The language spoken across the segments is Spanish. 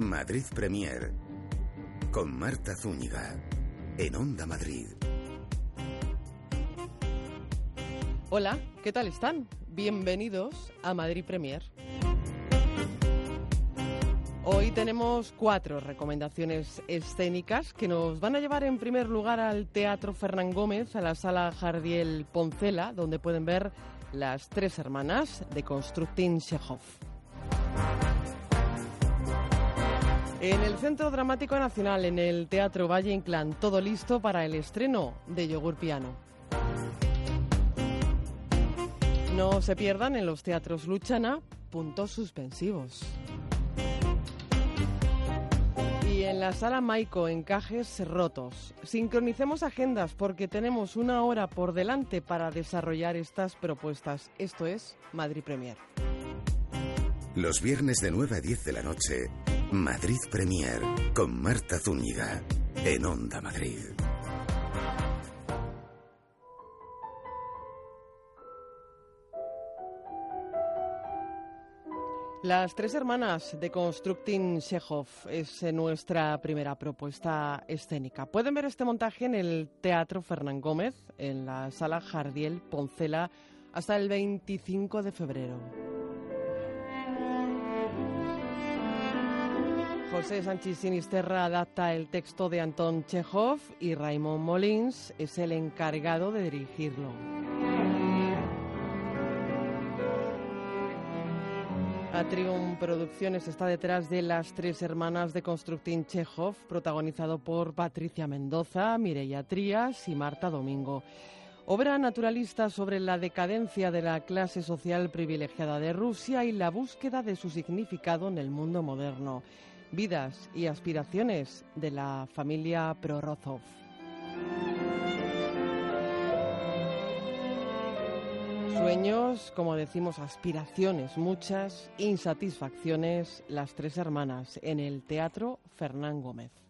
Madrid Premier con Marta Zúñiga en Onda Madrid. Hola, ¿qué tal están? Bienvenidos a Madrid Premier. Hoy tenemos cuatro recomendaciones escénicas que nos van a llevar en primer lugar al Teatro Fernán Gómez, a la sala Jardiel Poncela, donde pueden ver Las tres hermanas de Constructing Chekhov. En el Centro Dramático Nacional, en el Teatro Valle Inclán, todo listo para el estreno de Yogur Piano. No se pierdan en los teatros Luchana, puntos suspensivos. Y en la sala Maico, encajes rotos. Sincronicemos agendas porque tenemos una hora por delante para desarrollar estas propuestas. Esto es Madrid Premier. Los viernes de 9 a 10 de la noche, Madrid Premier con Marta Zúñiga en Onda Madrid. Las tres hermanas de Constructing Chekhov es eh, nuestra primera propuesta escénica. Pueden ver este montaje en el Teatro Fernán Gómez, en la Sala Jardiel Poncela, hasta el 25 de febrero. José Sánchez Sinisterra adapta el texto de Anton Chekhov y Raymond Molins es el encargado de dirigirlo. Atrium Producciones está detrás de Las Tres Hermanas de Constructing Chekhov, protagonizado por Patricia Mendoza, Mireia Trías y Marta Domingo. Obra naturalista sobre la decadencia de la clase social privilegiada de Rusia y la búsqueda de su significado en el mundo moderno. Vidas y aspiraciones de la familia Prorozov. Sueños, como decimos, aspiraciones muchas, insatisfacciones, las tres hermanas en el Teatro Fernán Gómez.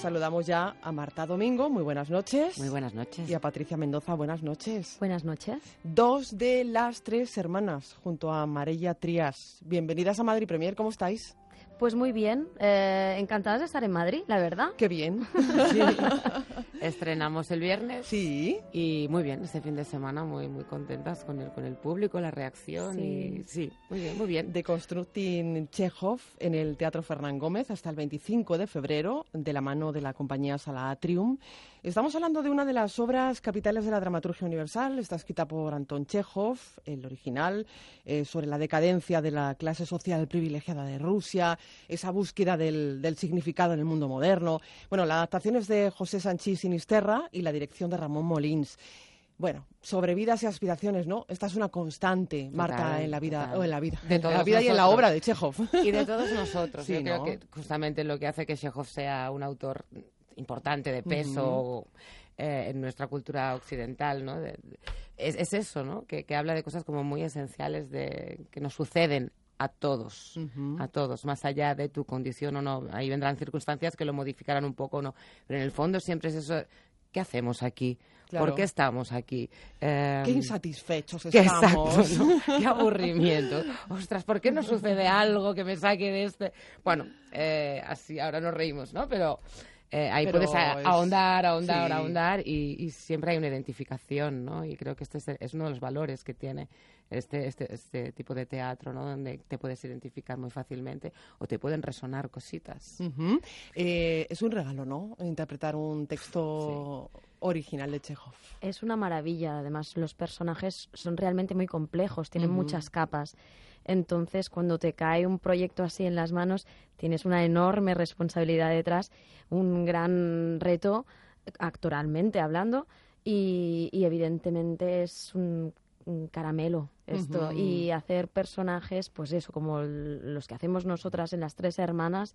Saludamos ya a Marta Domingo, muy buenas noches. Muy buenas noches. Y a Patricia Mendoza, buenas noches. Buenas noches. Dos de las tres hermanas, junto a Marella Trías. Bienvenidas a Madrid Premier, ¿cómo estáis? Pues muy bien, eh, encantadas de estar en Madrid, la verdad. Qué bien. Sí. Estrenamos el viernes. Sí. Y muy bien, este fin de semana muy muy contentas con el con el público, la reacción Sí. y sí, muy bien, muy bien. de Constructing Chekhov en el Teatro Fernán Gómez hasta el 25 de febrero, de la mano de la compañía Sala Atrium. Estamos hablando de una de las obras capitales de la dramaturgia universal. Está escrita por Anton Chekhov, el original, eh, sobre la decadencia de la clase social privilegiada de Rusia, esa búsqueda del, del significado en el mundo moderno. Bueno, la adaptación es de José Sanchís Y la dirección de Ramón Molins. Bueno, sobre vidas y aspiraciones, ¿no? Esta es una constante, Marta, Total, en la vida, total. o en la vida, De en la todos vida y en la obra de Chekhov. Y de todos nosotros, Sí, yo creo ¿no? que justamente lo que hace que Chekhov sea un autor importante de peso eh, en nuestra cultura occidental, ¿no? De- de- es, es eso, ¿no? Que, que habla de cosas como muy esenciales de que nos suceden a todos, a todos, más allá de tu condición o no. Ahí vendrán circunstancias que lo modificarán un poco o no, pero en el fondo siempre es eso. ¿Qué hacemos aquí? Claro. ¿Por qué estamos aquí? Eh, Qué insatisfechos Qué estamos. exacto, ¿no? Qué aburrimiento. Ostras, ¿por qué no sucede algo que me saque de este? Bueno, eh, así ahora nos reímos, ¿no? Pero eh, ahí Pero puedes ahondar, ahondar, sí. ahondar y, y siempre hay una identificación, ¿no? Y creo que este es, es uno de los valores que tiene este, este, este tipo de teatro, ¿no? Donde te puedes identificar muy fácilmente o te pueden resonar cositas. Eh, es un regalo, ¿no? Interpretar un texto original de Chekhov. Es una maravilla, además los personajes son realmente muy complejos, tienen muchas capas. Entonces, cuando te cae un proyecto así en las manos, tienes una enorme responsabilidad detrás, un gran reto actoralmente hablando y, y evidentemente es un, un caramelo esto y hacer personajes pues eso como los que hacemos nosotras en las tres hermanas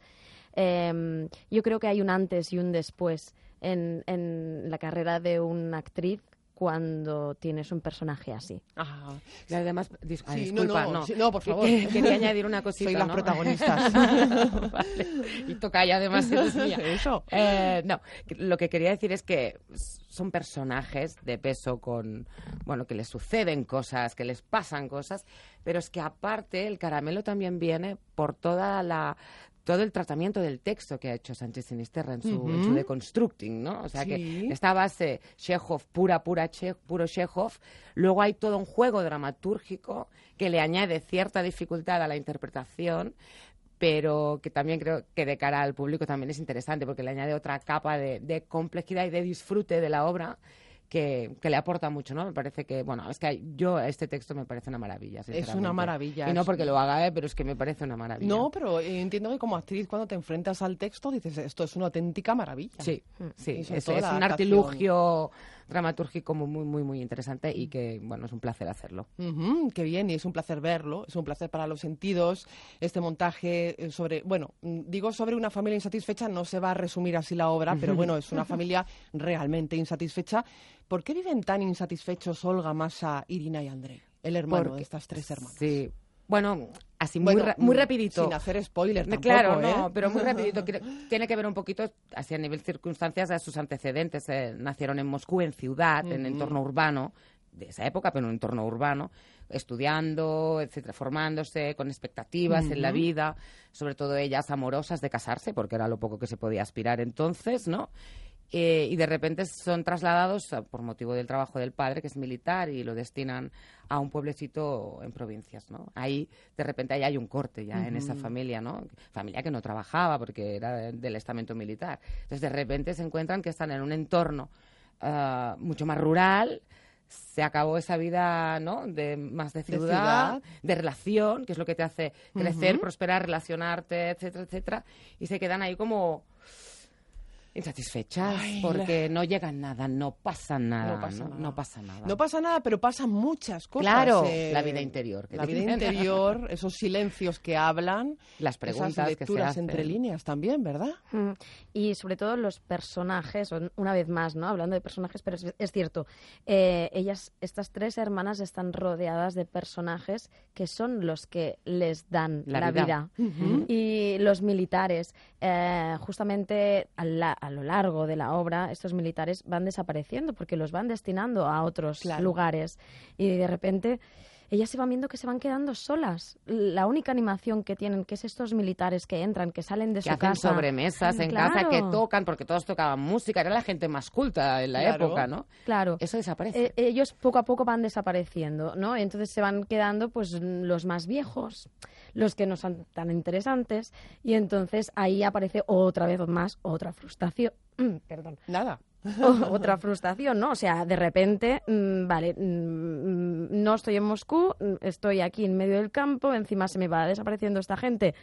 em, yo creo que hay un antes y un después en, en la carrera de una actriz cuando tienes un personaje así. Ajá. Y además, dis- Sí, disculpa, no, no, sí, no, por favor. que- quería añadir una cosita. Soy las ¿no? protagonistas. Vale. Y toca ya además eres mía. Eso. Eh, no, lo que quería decir es que son personajes de peso con, bueno, que les suceden cosas, que les pasan cosas, pero es que aparte el caramelo también viene por toda la todo el tratamiento del texto que ha hecho Sánchez Sinisterra en su, en su deconstructing, ¿no? O sea Sí. que esta base Chekhov, pura, pura, puro Chekhov, luego hay todo un juego dramatúrgico que le añade cierta dificultad a la interpretación, pero que también creo que de cara al público también es interesante porque le añade otra capa de, de complejidad y de disfrute de la obra que, que le aporta mucho, ¿no? Me parece que, bueno, es que yo este texto me parece una maravilla. Es una maravilla. Y no porque lo haga, ¿eh? pero es que me parece una maravilla. No, pero eh, entiendo que como actriz cuando te enfrentas al texto dices esto es una auténtica maravilla. Sí, Y sí, es, es un adaptación. artilugio dramatúrgico muy, muy, muy, interesante y que, bueno, es un placer hacerlo. Ujú, qué bien, y es un placer verlo, es un placer para los sentidos. Este montaje eh, sobre, bueno, mm, digo sobre una familia insatisfecha, no se va a resumir así la obra, pero bueno, es una familia realmente insatisfecha. ¿Por qué viven tan insatisfechos Olga, Masa, Irina y André? El hermano Porque- de estas tres hermanas. Sí. Bueno, así muy, Bueno, ra- muy mm, rapidito. Sin hacer spoiler tampoco, claro, ¿eh? no, pero muy rapidito. Tiene que ver un poquito, así a nivel circunstancias, a sus antecedentes. eh, nacieron en Moscú, en ciudad, en entorno urbano, de esa época, pero en un entorno urbano, estudiando, etcétera, formándose, con expectativas en la vida, sobre todo ellas amorosas de casarse, porque era lo poco que se podía aspirar entonces, ¿no? Eh, y de repente son trasladados por motivo del trabajo del padre, que es militar, y lo destinan a un pueblecito en provincias, ¿no? Ahí, de repente, ahí hay un corte ya en esa familia, ¿no? Familia que no trabajaba porque era de- del estamento militar. Entonces, de repente se encuentran que están en un entorno ah, mucho más rural, se acabó esa vida, ¿no? De, más de De ciudad, ciudad. de relación, que es lo que te hace crecer, Ujú. prosperar, relacionarte, etcétera, etcétera, y se quedan ahí como insatisfechas Ay, porque no llegan nada, no pasa nada, No pasa ¿no? nada. No pasa nada. No pasa nada, pero pasan muchas cosas. Claro, eh, la vida interior, que La vida interior, esos silencios que hablan, Las preguntas esas que se lecturas hacen. entre líneas también, ¿verdad? Mm, Y sobre todo los personajes, una vez más, ¿no? Hablando de personajes, pero es, es cierto, eh, ellas, estas tres hermanas están rodeadas de personajes que son los que les dan La la, vida. vida. Y los militares, eh, justamente a, la- a lo largo de la obra, estos militares van desapareciendo porque los van destinando a otros Claro. lugares. Y de repente ellas se van viendo que se van quedando solas. La única animación que tienen, que es estos militares que entran, que salen de que su hacen casa. sobremesas en Claro. casa, que tocan, porque todos tocaban música, era la gente más culta en la Claro. época, ¿no? Claro. Eso desaparece. Eh, ellos poco a poco van desapareciendo, ¿no? Entonces se van quedando pues los más viejos, los que no son tan interesantes y entonces ahí aparece otra vez más otra frustración, perdón, Nada. o- otra frustración, ¿no? O sea, de repente, mm, vale, mm, no estoy en Moscú, mm, estoy aquí en medio del campo, encima se me va desapareciendo esta gente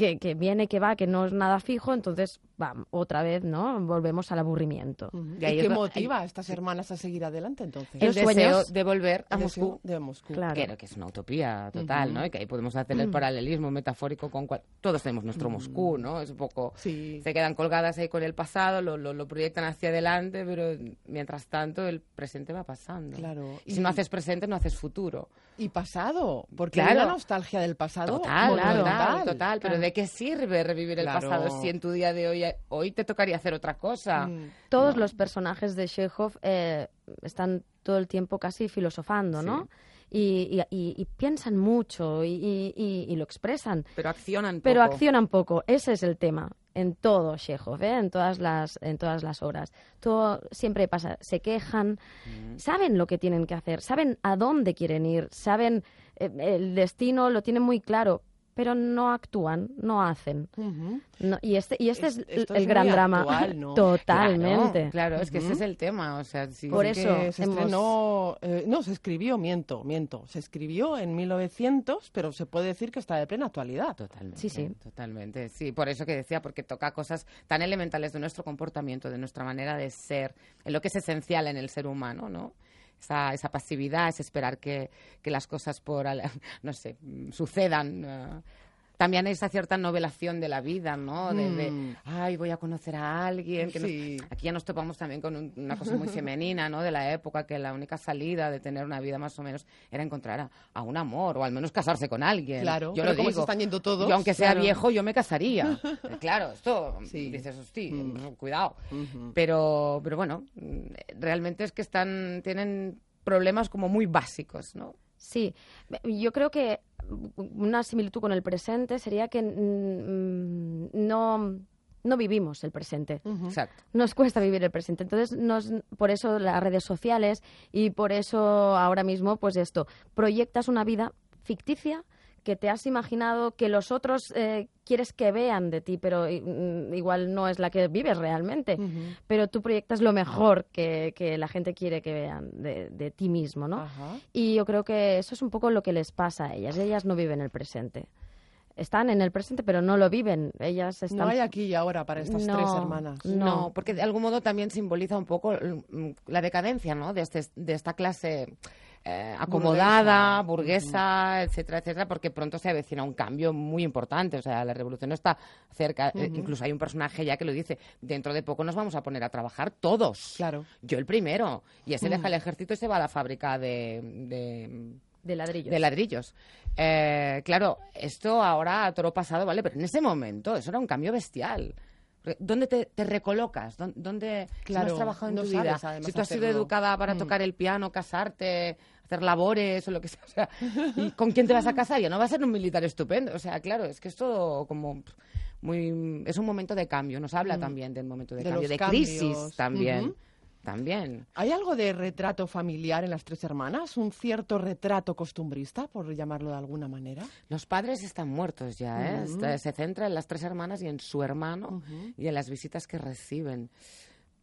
que, que viene, que va, que no es nada fijo, entonces, va, otra vez, ¿no? Volvemos al aburrimiento. Y ahí ¿Y qué motiva a estas hermanas a seguir adelante entonces? el los deseo de volver a El Moscú. de Moscú. Claro. Que, que es una utopía total. ¿no? Y que ahí podemos hacer el paralelismo metafórico con cual... Todos tenemos nuestro Moscú, ¿no? Es un poco... Sí. Se quedan colgadas ahí con el pasado, lo, lo, lo proyectan hacia adelante, pero mientras tanto el presente va pasando. Claro. Y si no haces presente, no haces futuro. Y pasado, porque Claro. hay una nostalgia del pasado. Total, total, total. Pero. ¿de qué sirve revivir el Claro. pasado si en tu día de hoy hoy te tocaría hacer otra cosa? Mm. Todos los personajes de Chekhov eh, están todo el tiempo casi filosofando, ¿no? Y, y- y- y piensan mucho y, y- y- y lo expresan, Pero accionan pero accionan poco. Ese es el tema en todo Chekhov, ¿eh? en todas las en todas las obras. Todo siempre pasa, se quejan, Mm. saben lo que tienen que hacer, saben a dónde quieren ir, saben eh, el destino lo tienen muy claro, pero no actúan, no hacen. No, y este y este Es- el es gran muy drama. actual, ¿no? Totalmente. Claro, claro, es que ese es el tema. O sea, sí, Por eso Que se hemos- estrenó, eh, no, se escribió, miento, miento, se escribió en 1900, pero se puede decir que está de plena actualidad. Totalmente. Sí, sí. Totalmente. Sí, por eso que decía, porque toca cosas tan elementales de nuestro comportamiento, de nuestra manera de ser, en lo que es esencial en el ser humano, ¿no? Esa, esa pasividad, ese esperar que, que las cosas por, no sé, sucedan. También hay esa cierta novelación de la vida, ¿no? De, de, Mm. ay, voy a conocer a alguien. Que nos- Sí. aquí ya nos topamos también con un- una cosa muy femenina, ¿no? De la época, que la única salida de tener una vida más o menos era encontrar a, a un amor o al menos casarse con alguien. Claro, yo pero lo como digo. se están yendo todos, Yo, aunque sea claro. viejo, yo me casaría. Claro, esto Sí. dices, hosti, Mm. cuidado. Pero, pero bueno, mm, realmente es que están, tienen problemas como muy básicos, ¿no? Sí, yo creo que una similitud con el presente sería que mm, no, no vivimos el presente. Exacto. Nos cuesta vivir el presente. Entonces, nos, por eso las redes sociales y por eso ahora mismo, pues esto, proyectas una vida ficticia que te has imaginado que los otros eh, quieres que vean de ti, pero mm, igual no es la que vives realmente. Pero tú proyectas lo mejor que, que la gente quiere que vean de, de ti mismo, ¿no? Ajá. Y yo creo que eso es un poco lo que les pasa a ellas. Ellas no viven el presente. Están en el presente, pero no lo viven. Ellas están... No hay aquí y ahora para estas No. tres hermanas. No. No. porque de algún modo también simboliza un poco mm, la decadencia, ¿no? De, este, de esta clase eh, acomodada, burguesa, etcétera, etcétera, porque pronto se avecina un cambio muy importante. O sea, la revolución está cerca. Eh, incluso hay un personaje ya que lo dice: dentro de poco nos vamos a poner a trabajar todos. Claro. Yo el primero. Y ese Mm. deja el ejército y se va a la fábrica de- de De ladrillos. de ladrillos. Eh, claro, esto ahora a toro pasado, ¿vale? Pero en ese momento eso era un cambio bestial. ¿Dónde te, te recolocas? ¿Dó- ¿Dónde si no Claro, has trabajado en no tu vida? Si tú has sido hacerlo. educada para Mm. tocar el piano, casarte, hacer labores o lo que sea, o sea, ¿y con quién te vas a casar? Ya no va a ser un militar estupendo. O sea, claro, es que esto como muy es un momento de cambio. Nos habla también del momento de, Mm. De cambio, de crisis cambios. también. También. ¿Hay algo de retrato familiar en las tres hermanas? ¿Un cierto retrato costumbrista, por llamarlo de alguna manera? Los padres están muertos ya, ¿eh? Se centra en las tres hermanas y en su hermano y en las visitas que reciben.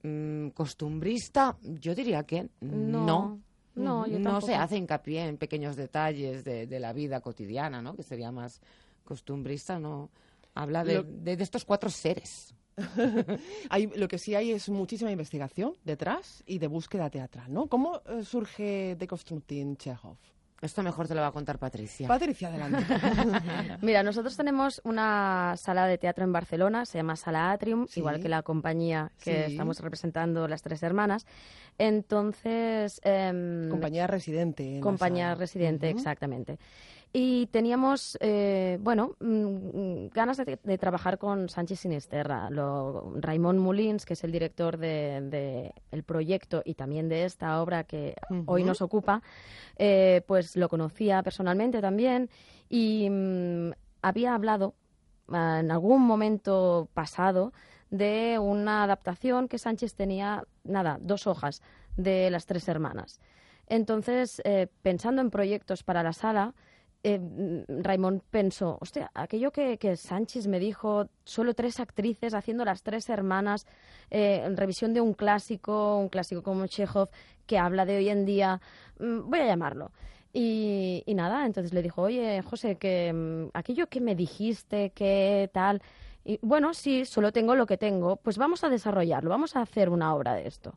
Mm, costumbrista, yo diría que no. No, no, yo No se hace hincapié en pequeños detalles de, de la vida cotidiana, ¿no? Que sería más costumbrista, ¿no? Habla de, Lo- de- de estos cuatro seres. Hay, lo que sí hay es muchísima investigación detrás y de búsqueda teatral, ¿no? ¿Cómo eh, surge de Konstantin Chekhov? Esto mejor te lo va a contar Patricia. Patricia, adelante. Mira, nosotros tenemos una sala de teatro en Barcelona, se llama Sala Atrium, Sí. igual que la compañía que Sí. estamos representando las tres hermanas. Entonces, em, Compañía residente. en compañía residente, exactamente. Y teníamos, eh, bueno, mm, ganas de, de trabajar con Sánchez Sinisterra. Lo, Raimón Mulins, que es el director del de, el proyecto y también de esta obra que hoy nos ocupa, eh, pues lo conocía personalmente también y mm, había hablado ah, en algún momento pasado de una adaptación que Sánchez tenía, nada, dos hojas de las tres hermanas. Entonces, eh, pensando en proyectos para la sala, eh, mm, Raimón pensó, hostia, aquello que, que Sánchez me dijo, solo tres actrices haciendo las tres hermanas, eh, en revisión de un clásico, un clásico como Chekhov, que habla de hoy en día, mm, voy a llamarlo. Y, y nada, entonces le dijo, oye, José, que mm, aquello que me dijiste, que tal, y bueno, sí, solo tengo lo que tengo, pues vamos a desarrollarlo, vamos a hacer una obra de esto.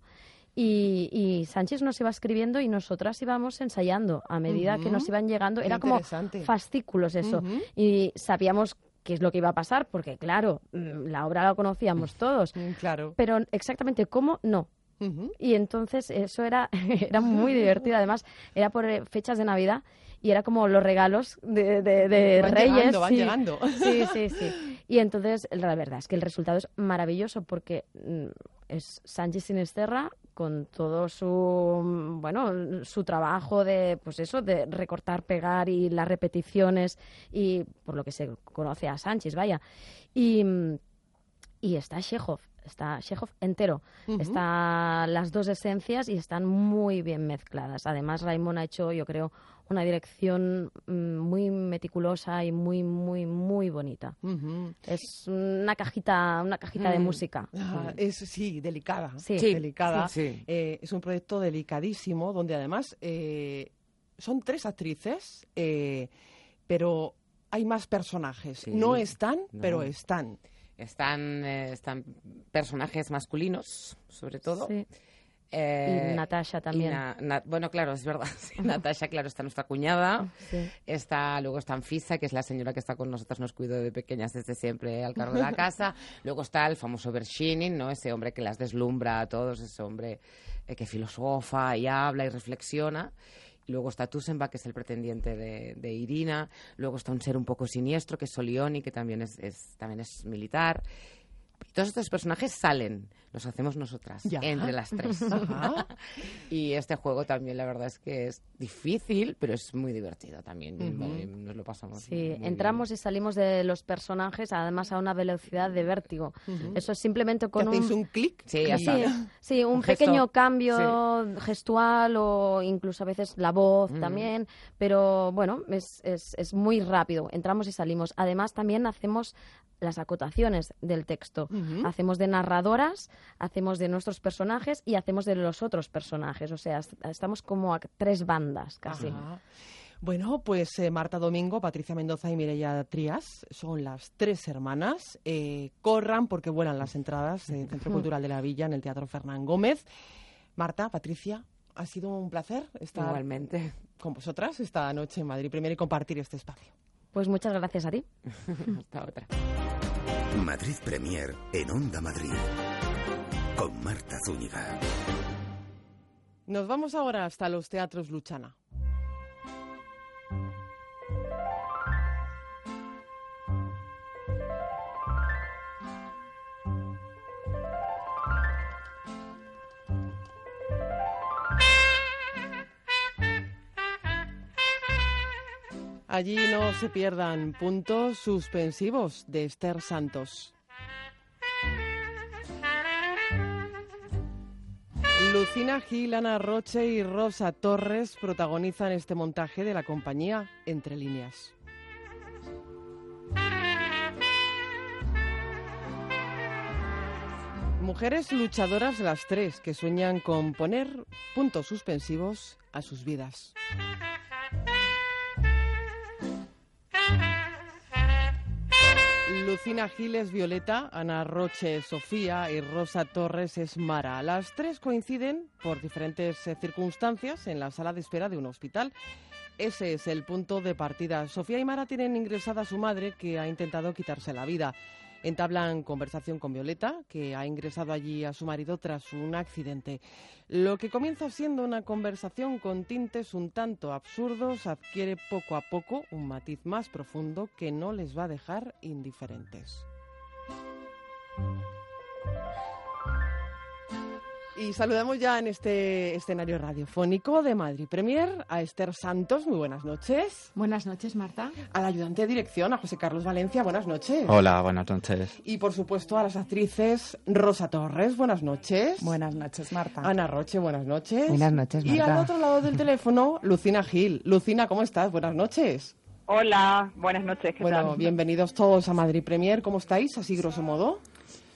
Y, y Sánchez nos iba escribiendo y nosotras íbamos ensayando a medida que nos iban llegando. Qué Era como fascículos eso. Y sabíamos qué es lo que iba a pasar, porque claro, mm, la obra la conocíamos todos, Mm, Claro. pero exactamente cómo, no. Y entonces eso era, era muy divertido. Además, era por eh, fechas de Navidad y era como los regalos de, de- de Van Reyes. llegando, van sí. llegando. Sí, sí, sí. Y entonces, la verdad es que el resultado es maravilloso porque mm, es Sánchez Sinisterra con todo su, mm, bueno, su trabajo de, pues eso, de recortar, pegar y las repeticiones y por lo que se conoce a Sánchez, vaya. Y, mm, y está Chekhov, está Chekhov entero. Están las dos esencias y están muy bien mezcladas. Además, Raimón ha hecho, yo creo, una dirección mm, muy meticulosa y muy, muy, muy bonita. Es una cajita, una cajita de Mm. música. Ah, es, sí, delicada. Sí. Sí, delicada. sí. Eh, es un proyecto delicadísimo donde además eh, son tres actrices, eh, pero hay más personajes. Sí. No están, No. pero están. Están, eh, están personajes masculinos, sobre todo. Sí. Eh, y Natasha también. bueno, claro, es verdad. Natasha, claro, está nuestra cuñada. Está, luego está Anfisa, que es la señora que está con nosotros, nos cuidó de pequeñas desde siempre al cargo de la casa. luego está el famoso Bershinin, ¿no? Ese hombre que las deslumbra a todos, ese hombre eh, que filosofa y habla y reflexiona. Luego está Tusenba, que es el pretendiente de, Irina. Luego está un ser un poco siniestro, que es Solioni, que también es, también es militar. todos estos personajes salen los hacemos nosotras, entre las tres. y este juego también, la verdad es que es difícil, pero es muy divertido también. Nos lo pasamos. Sí, entramos y salimos de los personajes, además a una velocidad de vértigo. Eso es simplemente con un... un clic? Sí, sí, un, pequeño cambio gestual o incluso a veces la voz también, pero bueno, es, es, es muy rápido. Entramos y salimos. Además, también hacemos las acotaciones del texto. Hacemos de narradoras, hacemos de nuestros personajes y hacemos de los otros personajes. O sea, estamos como a tres bandas casi. Bueno, pues eh, Marta Domingo, Patricia Mendoza y Mireia Trías son las tres hermanas. Eh, corran porque vuelan las entradas del Centro Cultural de la Villa en el Teatro Fernán Gómez. Marta, Patricia, ha sido un placer estar Igualmente. con vosotras esta noche en Madrid Primero y compartir este espacio. Pues muchas gracias a ti. Hasta otra. Madrid Premier en Onda Madrid con Marta Zúñiga. Nos vamos ahora hasta los teatros Luchana. Allí no se pierdan puntos suspensivos de Esther Santos. Lucina Gil, Ana Roche y Rosa Torres protagonizan este montaje de la compañía Entre líneas. Mujeres luchadoras las tres que sueñan con poner puntos suspensivos a sus vidas. Lucina Giles Violeta, Ana Roche Sofía y Rosa Torres es Mara. Las tres coinciden por diferentes eh, circunstancias en la sala de espera de un hospital. Ese es el punto de partida. Sofía y Mara tienen ingresada a su madre que ha intentado quitarse la vida. Entablan conversación con Violeta, que ha ingresado allí a su marido tras un accidente. Lo que comienza siendo una conversación con tintes un tanto absurdos adquiere poco a poco un matiz más profundo que no les va a dejar indiferentes. Y saludamos ya en este escenario radiofónico de Madrid Premier a Esther Santos. Muy buenas noches. Buenas noches, Marta. Al ayudante de dirección, a José Carlos Valencia. Buenas noches. Hola, buenas noches. Y por supuesto a las actrices Rosa Torres. Buenas noches. Buenas noches, Marta. Ana Roche. Buenas noches. Buenas noches, Marta. Y al otro lado del teléfono, Lucina Gil. Lucina, ¿cómo estás? Buenas noches. Hola, buenas noches. bueno, bienvenidos todos a Madrid Premier. ¿Cómo estáis? Así grosso modo.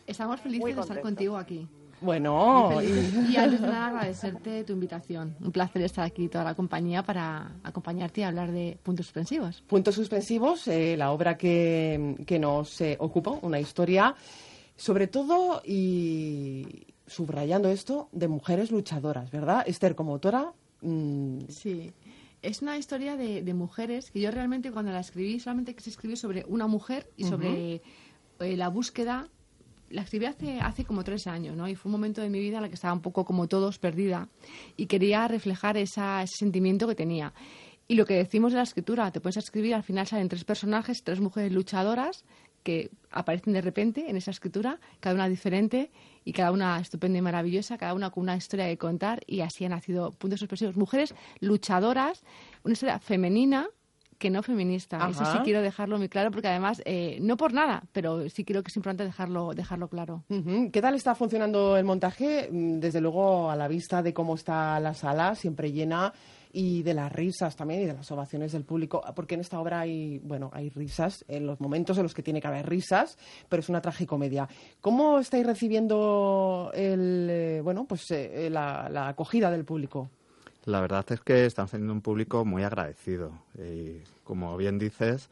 Estamos felices de estar contigo aquí. Bueno, y, antes de nada agradecerte tu invitación. Un placer estar aquí toda la compañía para acompañarte y hablar de puntos suspensivos. Puntos suspensivos, eh, la obra que, que nos eh, ocupa, una historia, sobre todo y subrayando esto, de mujeres luchadoras, ¿verdad? Esther, como autora. Mm, sí. Es una historia de, mujeres que yo realmente cuando la escribí solamente se escribió sobre una mujer y sobre eh, la búsqueda la escribí hace, hace como tres años, ¿no? Y fue un momento de mi vida en el que estaba un poco como todos perdida y quería reflejar ese sentimiento que tenía. Y lo que decimos de la escritura, te puedes escribir, al final salen tres personajes, tres mujeres luchadoras que aparecen de repente en esa escritura, cada una diferente y cada una estupenda y maravillosa, cada una con una historia que contar y así han nacido puntos expresivos. Mujeres luchadoras, una historia femenina, que no feminista. Eso sí quiero dejarlo muy claro porque además, eh, no por nada, pero sí creo que es importante dejarlo, dejarlo claro. ¿Qué tal está funcionando el montaje? Mm, desde luego, a la vista de cómo está la sala, siempre llena y de las risas también y de las ovaciones del público, porque en esta obra hay, bueno, hay risas en los momentos en los que tiene que haber risas, pero es una tragicomedia. ¿Cómo estáis recibiendo el, eh, bueno, pues eh, la acogida del público? La verdad es que estamos teniendo un público muy agradecido. Y como bien dices,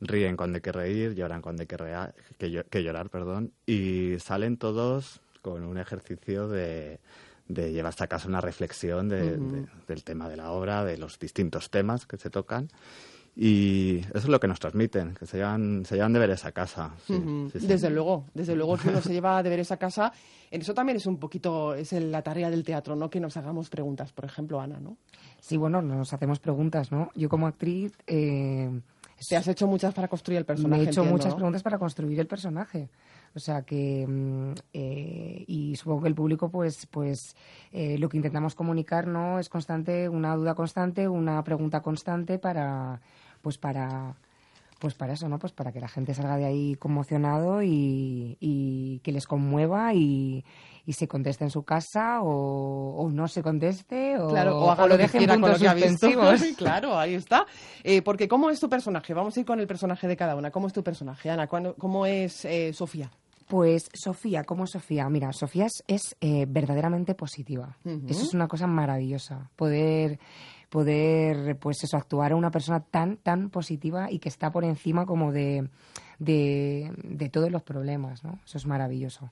ríen cuando hay que reír, lloran cuando hay que, llorar, perdón, y salen todos con un ejercicio de, de llevarse a casa una reflexión del tema de la obra, de los distintos temas que se tocan. Y eso es lo que nos transmiten, que se llevan, se llevan deberes a casa. Desde luego, desde luego que uno se lleva deberes a casa. En eso también es un poquito, es la tarea del teatro, ¿no? Que nos hagamos preguntas, por ejemplo, Ana, ¿no? Sí, bueno, nos hacemos preguntas, ¿no? Yo como actriz... Eh, Te has hecho muchas para construir el personaje. Me he hecho muchas preguntas para construir el personaje. O sea que, mm, eh, y supongo que el público, pues, pues eh, lo que intentamos comunicar, ¿no? Es constante, una duda constante, una pregunta constante para, pues para, pues para eso, ¿no? Pues para que la gente salga de ahí conmocionado y, y que les conmueva y, y, se conteste en su casa o, no se conteste o, claro, o, haga lo, dejen puntos suspensivos. claro, ahí está. Eh, porque ¿cómo es tu personaje? Vamos a ir con el personaje de cada una. ¿Cómo es tu personaje, Ana? ¿Cómo es Sofía? Pues Sofía, ¿cómo Sofía? Mira, Sofía es, eh, verdaderamente positiva. Eso es una cosa maravillosa. Poder, poder, pues eso, actuar a una persona tan, tan positiva y que está por encima como de, de, de todos los problemas, ¿no? Eso es maravilloso.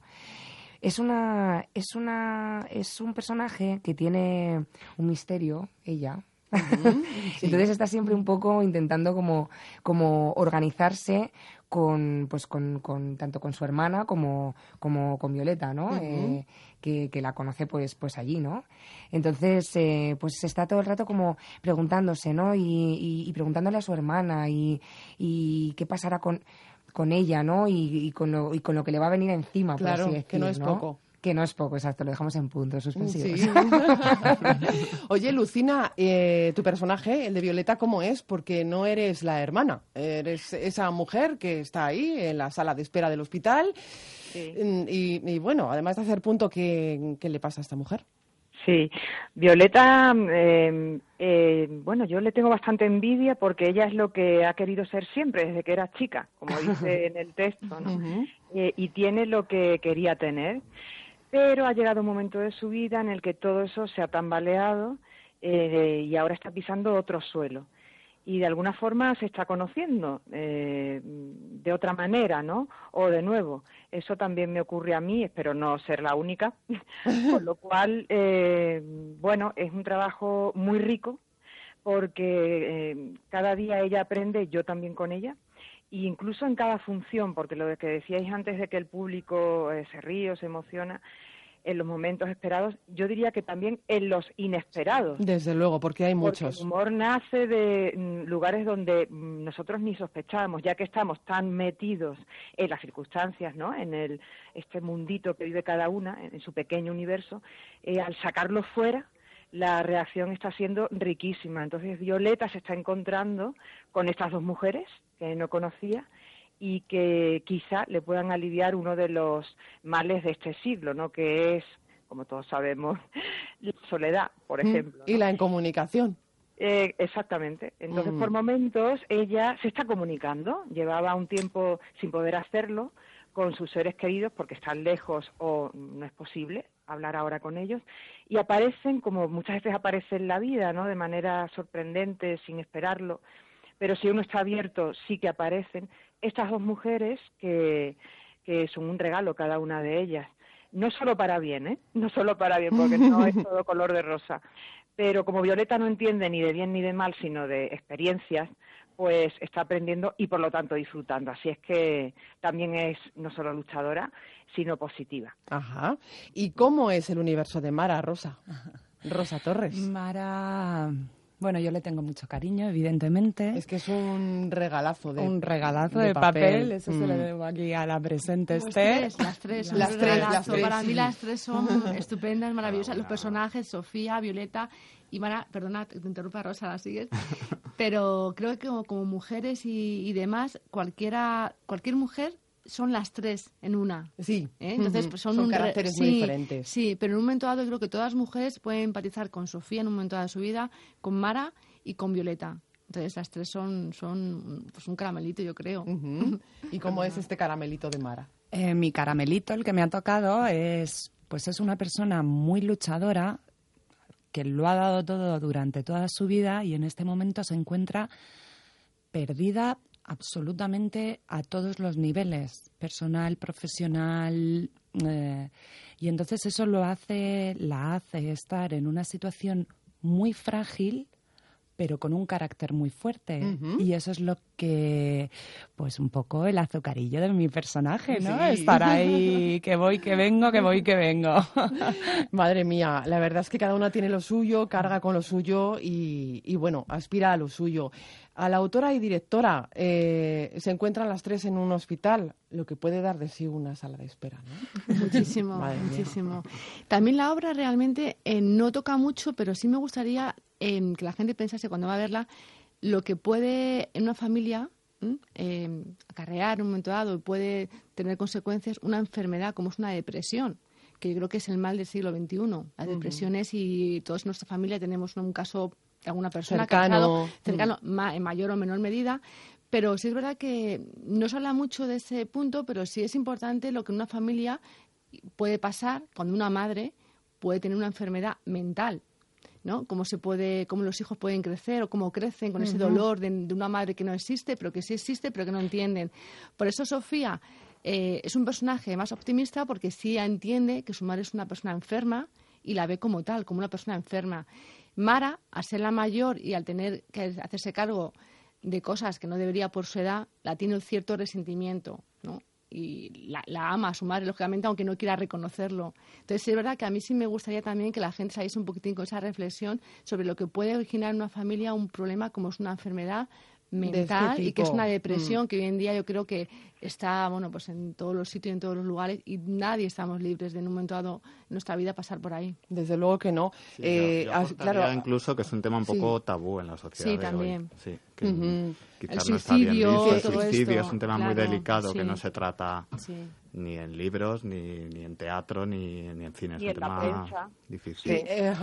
Es una, es una, es un personaje que tiene un misterio, ella, Entonces está siempre un poco intentando como, como organizarse con, pues con, con, tanto con su hermana como, como con Violeta, ¿no? Eh, que, que, la conoce pues, pues allí, ¿no? Entonces, eh, pues está todo el rato como preguntándose, ¿no? Y, y, preguntándole a su hermana y, y qué pasará con, con ella, ¿no? Y, con lo, y con lo que le va a venir encima, claro, que no es poco. Que no es poco, exacto, lo dejamos en puntos suspensivos. Oye, Lucina, eh, tu personaje, el de Violeta, ¿cómo es? Porque no eres la hermana, eres esa mujer que está ahí en la sala de espera del hospital. Mm, y, bueno, además de hacer punto, ¿qué, le pasa a esta mujer? Sí, Violeta, em, eh, bueno, yo le tengo bastante envidia porque ella es lo que ha querido ser siempre desde que era chica, como dice en el texto, ¿no? Eh, y tiene lo que quería tener pero ha llegado un momento de su vida en el que todo eso se ha tambaleado eh, y ahora está pisando otro suelo. Y de alguna forma se está conociendo eh, de otra manera, ¿no? O de nuevo. Eso también me ocurre a mí, espero no ser la única. Con lo cual, eh, bueno, es un trabajo muy rico porque cada día ella aprende, yo también con ella, e incluso en cada función, porque lo que decíais antes de que el público eh, se ríe o se emociona, en los momentos esperados, yo diría que también en los inesperados. Desde luego, porque hay muchos. el humor nace de mm, lugares donde mm, nosotros ni sospechábamos, ya que estamos tan metidos en las circunstancias, ¿no? En el este mundito que vive cada una, en, su pequeño universo, eh, al sacarlo fuera, la reacción está siendo riquísima. Entonces Violeta se está encontrando con estas dos mujeres que no conocía y que quizá le puedan aliviar uno de los males de este siglo, ¿no? Que es, como todos sabemos, la soledad, por mm, ejemplo. Y la incomunicación. Eh, exactamente. Entonces, por mm. momentos, ella se está comunicando. Llevaba un tiempo sin poder hacerlo con sus seres queridos porque están lejos o no es posible hablar ahora con ellos y aparecen como muchas veces aparece en la vida, ¿no? De manera sorprendente, sin esperarlo, pero si uno está abierto sí que aparecen estas dos mujeres que, que son un regalo cada una de ellas. No solo para bien, ¿eh? No solo para bien, porque no es todo color de rosa. Pero como Violeta no entiende ni de bien ni de mal, sino de experiencias, pues está aprendiendo y por lo tanto disfrutando. Así es que también es no solo luchadora, sino positiva. Ajá. ¿Y cómo es el universo de Mara, Rosa? Rosa Torres. Mara bueno, yo le tengo mucho cariño, evidentemente. Es que es un regalazo de Un regalazo de, papel. Eso se lo mm. debo aquí a la presente las tres, las tres, las tres, Para mí las tres son estupendas, maravillosas. Los personajes, Sofía, Violeta y Mara, perdona, te interrumpa Rosa, la sigues. Pero creo que como, mujeres y, y demás, cualquiera, cualquier mujer son las tres en una. Sí. ¿eh? Entonces, pues son, caracteres muy diferentes. Sí, pero en un momento dado creo que todas las mujeres pueden empatizar con Sofía en un momento dado de su vida, con Mara y con Violeta. Entonces las tres son, son pues un caramelito, yo creo. ¿Y cómo es este caramelito de Mara? Eh, mi caramelito, el que me ha tocado, es pues es una persona muy luchadora que lo ha dado todo durante toda su vida y en este momento se encuentra perdida absolutamente a todos los niveles, personal, profesional, Eh, y entonces eso lo hace, la hace estar en una situación muy frágil pero con un carácter muy fuerte. Y eso es lo que, pues un poco el azucarillo de mi personaje, ¿no? Estar ahí, que voy, que vengo, que voy, que vengo. Madre mía, la verdad es que cada una tiene lo suyo, carga con lo suyo y, y bueno, aspira a lo suyo. A la autora y directora eh, se encuentran las tres en un hospital, lo que puede dar de sí una sala de espera. ¿no? Muchísimo, muchísimo. También la obra realmente eh, no toca mucho, pero sí me gustaría eh, que la gente pensase cuando va a verla lo que puede en una familia acarrear en un momento dado y puede tener consecuencias una enfermedad como es una depresión que yo creo que es el mal del siglo XXI. Las depresiones y todos en nuestra familia tenemos un caso alguna persona cercano, cercano en mayor o menor medida. Pero sí es verdad que no se habla mucho de ese punto, pero sí es importante lo que en una familia puede pasar cuando una madre puede tener una enfermedad mental. ¿No? Cómo se puede, cómo los hijos pueden crecer o cómo crecen con ese dolor de, una madre que no existe, pero que sí existe, pero que no entienden. Por eso Sofía eh, es un personaje más optimista porque sí entiende que su madre es una persona enferma y la ve como tal, como una persona enferma. Mara, al ser la mayor y al tener que hacerse cargo de cosas que no debería por su edad, la tiene un cierto resentimiento, ¿no? Y la, ama a su madre, lógicamente, aunque no quiera reconocerlo. Entonces, es verdad que a mí sí me gustaría también que la gente saliese un poquitín con esa reflexión sobre lo que puede originar en una familia un problema como es una enfermedad mental este y que es una depresión mm. que hoy en día yo creo que está bueno pues en todos los sitios en todos los lugares y nadie estamos libres de en un momento dado en nuestra vida pasar por ahí. Desde luego que no. Eh, claro incluso que es un tema un poco tabú en la sociedad sí también. Sí el suicidio, el suicidio es un tema muy delicado que no se trata ni en libros, ni, ni en teatro, ni, ni en cine. Es un tema difícil. Sí, eh,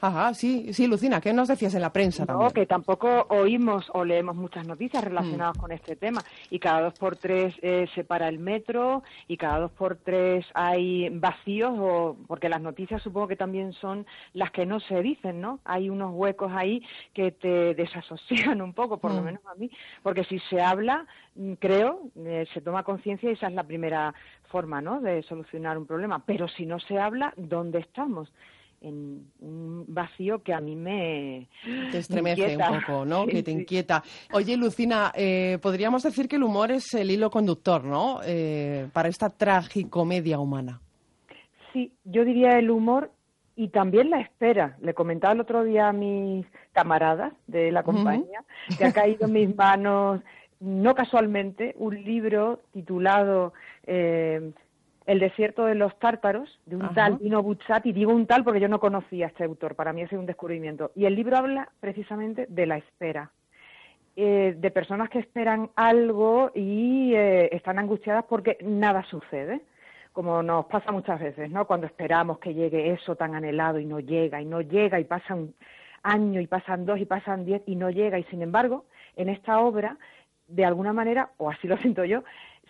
ajá, sí, sí, Lucina, ¿qué nos decías en la prensa no, que tampoco oímos o leemos muchas noticias relacionadas mm. con este tema. Y cada dos por tres eh, se para el metro y cada dos por tres hay vacíos, o, porque las noticias supongo que también son las que no se dicen, ¿no? Hay unos huecos ahí que te desasocian un poco, por lo mm. menos a mí, porque si se habla, mm, creo, eh, se toma conciencia y esa es la primera forma ¿no? de solucionar un problema. Pero si no se habla, ¿dónde estamos? en un vacío que a mí me te estremece un poco, ¿no? que te inquieta. Oye, Lucina, eh, podríamos decir que el humor es el hilo conductor, ¿no? Eh, para esta tragicomedia humana. Sí, yo diría el humor y también la espera. Le comentaba el otro día a mis camaradas de la compañía que ha caído en mis manos no casualmente, un libro titulado eh, El desierto de los tártaros, de un tal Dino Buzzati. Digo un tal porque yo no conocía a este autor, para mí es un descubrimiento. Y el libro habla precisamente de la espera. Eh, de personas que esperan algo y eh, están angustiadas porque nada sucede, como nos pasa muchas veces, ¿no? Cuando esperamos que llegue eso tan anhelado y no llega, y no llega, y pasa un año, y pasan dos, y pasan diez, y no llega, y sin embargo, en esta obra de alguna manera, o así lo siento yo,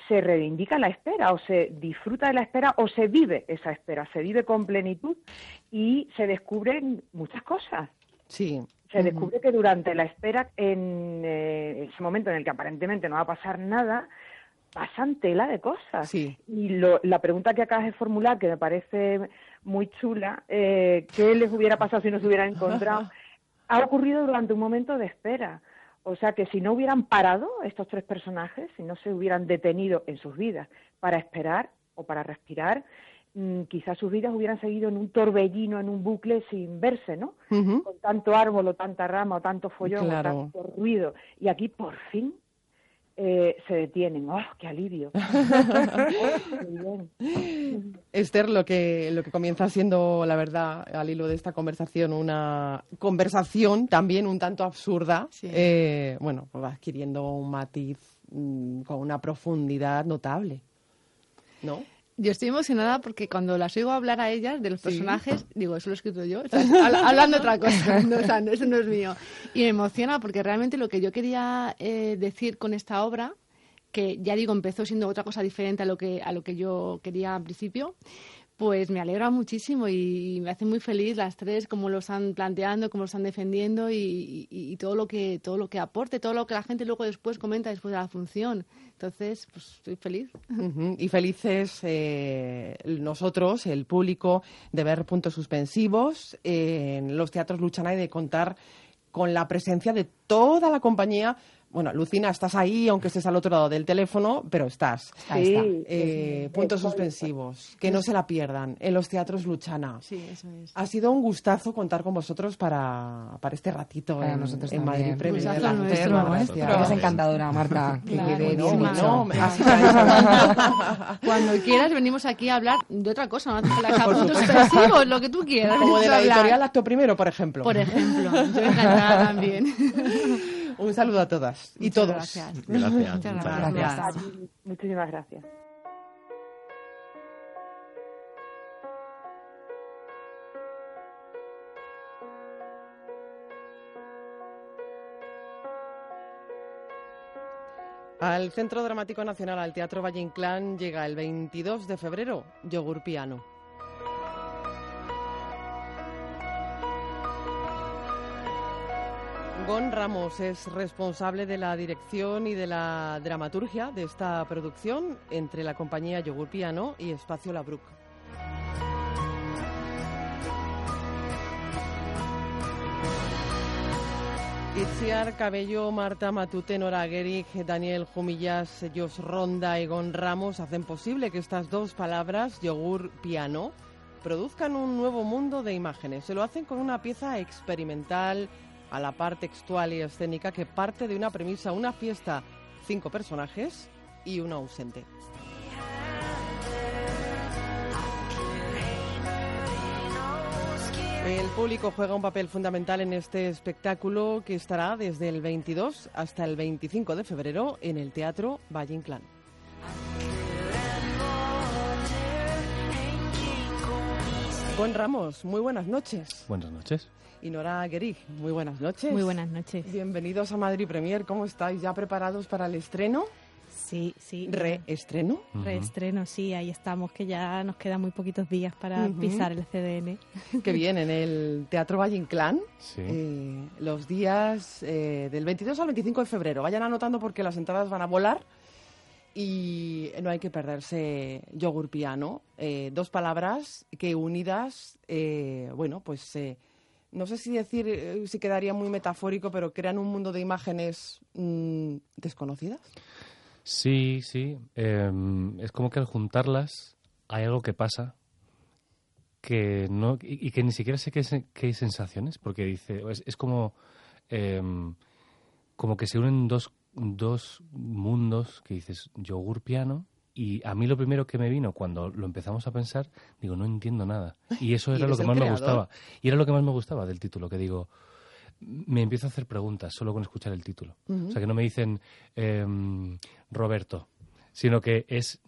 se reivindica la espera o se disfruta de la espera o se vive esa espera, se vive con plenitud y se descubren muchas cosas. Sí. Se descubre que durante la espera, en eh, ese momento en el que aparentemente no va a pasar nada, pasan tela de cosas. Sí. Y lo, la pregunta que acabas de formular, que me parece muy chula, eh, ¿qué les hubiera pasado si no se hubieran encontrado? ha ocurrido durante un momento de espera. O sea que si no hubieran parado estos tres personajes, si no se hubieran detenido en sus vidas para esperar o para respirar, mm, quizás sus vidas hubieran seguido en un torbellino, en un bucle sin verse, ¿no? Con tanto árbol o tanta rama o tanto follón o tanto ruido. Y aquí por fin eh, se detienen. ¡Oh, qué alivio! Esther, lo que, lo que comienza siendo, la verdad, al hilo de esta conversación, una conversación también un tanto absurda, eh, bueno, pues va adquiriendo un matiz mm, con una profundidad notable, ¿no? Yo estoy emocionada porque cuando las oigo hablar a ellas de los personajes, digo, eso lo he escrito yo, hablando otra cosa, no, eso no es mío. Y me emociona porque realmente lo que yo quería eh, decir con esta obra, que ya digo, empezó siendo otra cosa diferente a lo que, a lo que yo quería al principio, Pues me alegra muchísimo y me hace muy feliz las tres, cómo lo están planteando, cómo lo están defendiendo y, todo lo que todo lo que aporte, todo lo que la gente luego después comenta después de la función. Entonces, pues estoy feliz. Y felices eh, nosotros, el público, de ver puntos suspensivos en los teatros Luchana y de contar con la presencia de toda la compañía bueno, Lucina, estás ahí, aunque estés al otro lado del teléfono, pero estás. Ahí está. Eh, puntos suspensivos, que no se la pierdan, en los teatros Luchana. Sí, eso es. Ha sido un gustazo contar con vosotros para, para este ratito en, nosotros en Madrid Premier. Eres encantadora, Marta. no, Cuando quieras venimos aquí a hablar de otra cosa, no puntos suspensivos, lo que tú quieras. Como de la editorial Acto Primero, por ejemplo. Por ejemplo, yo encantada también. Un saludo a todas y todos. Gracias. Gracias. gracias. Muchísimas gracias. Al Centro Dramático Nacional, al Teatro Valle Inclán, llega el 22 de febrero Yogur Piano. Gon Ramos es responsable de la dirección y de la dramaturgia de esta producción entre la compañía Yogur Piano y Espacio La Bruc. Itziar Cabello, Marta Matute, Nora Gerich, Daniel Jumillas, Jos Ronda y Gon Ramos hacen posible que estas dos palabras, yogur piano, produzcan un nuevo mundo de imágenes. Se lo hacen con una pieza experimental a la parte textual y escénica que parte de una premisa, una fiesta, cinco personajes y uno ausente. El público juega un papel fundamental en este espectáculo que estará desde el 22 hasta el 25 de febrero en el Teatro Valle Inclán. Juan Ramos, muy buenas noches. Buenas noches y Nora Gerig. Muy buenas noches. Muy buenas noches. Bienvenidos a Madrid Premier. ¿Cómo estáis? ¿Ya preparados para el estreno? Sí, sí. ¿Reestreno? Reestreno, sí, ahí estamos, que ya nos quedan muy poquitos días para pisar el CDN. Qué bien, en el Teatro Valle Inclán, sí. Eh, los días eh, del 22 al 25 de febrero. Vayan anotando porque las entradas van a volar y no hay que perderse yogur piano. Eh, dos palabras que unidas, bueno, pues no sé si decir, eh, si quedaría muy metafórico, pero crean un mundo de imágenes mm, desconocidas. Sí, sí. Em, es como que al juntarlas hay algo que pasa que no y, que ni siquiera sé qué, qué sensaciones, porque dice, es, como em, como que se unen dos, dos mundos que dices yogur piano y a mí lo primero que me vino cuando lo empezamos a pensar, digo, no entiendo nada. Y eso era lo que más me gustaba. Y era lo que más me gustaba del título, que digo, me empiezo a hacer preguntas solo con escuchar el título. O sea, que no me dicen em, Roberto, sino que es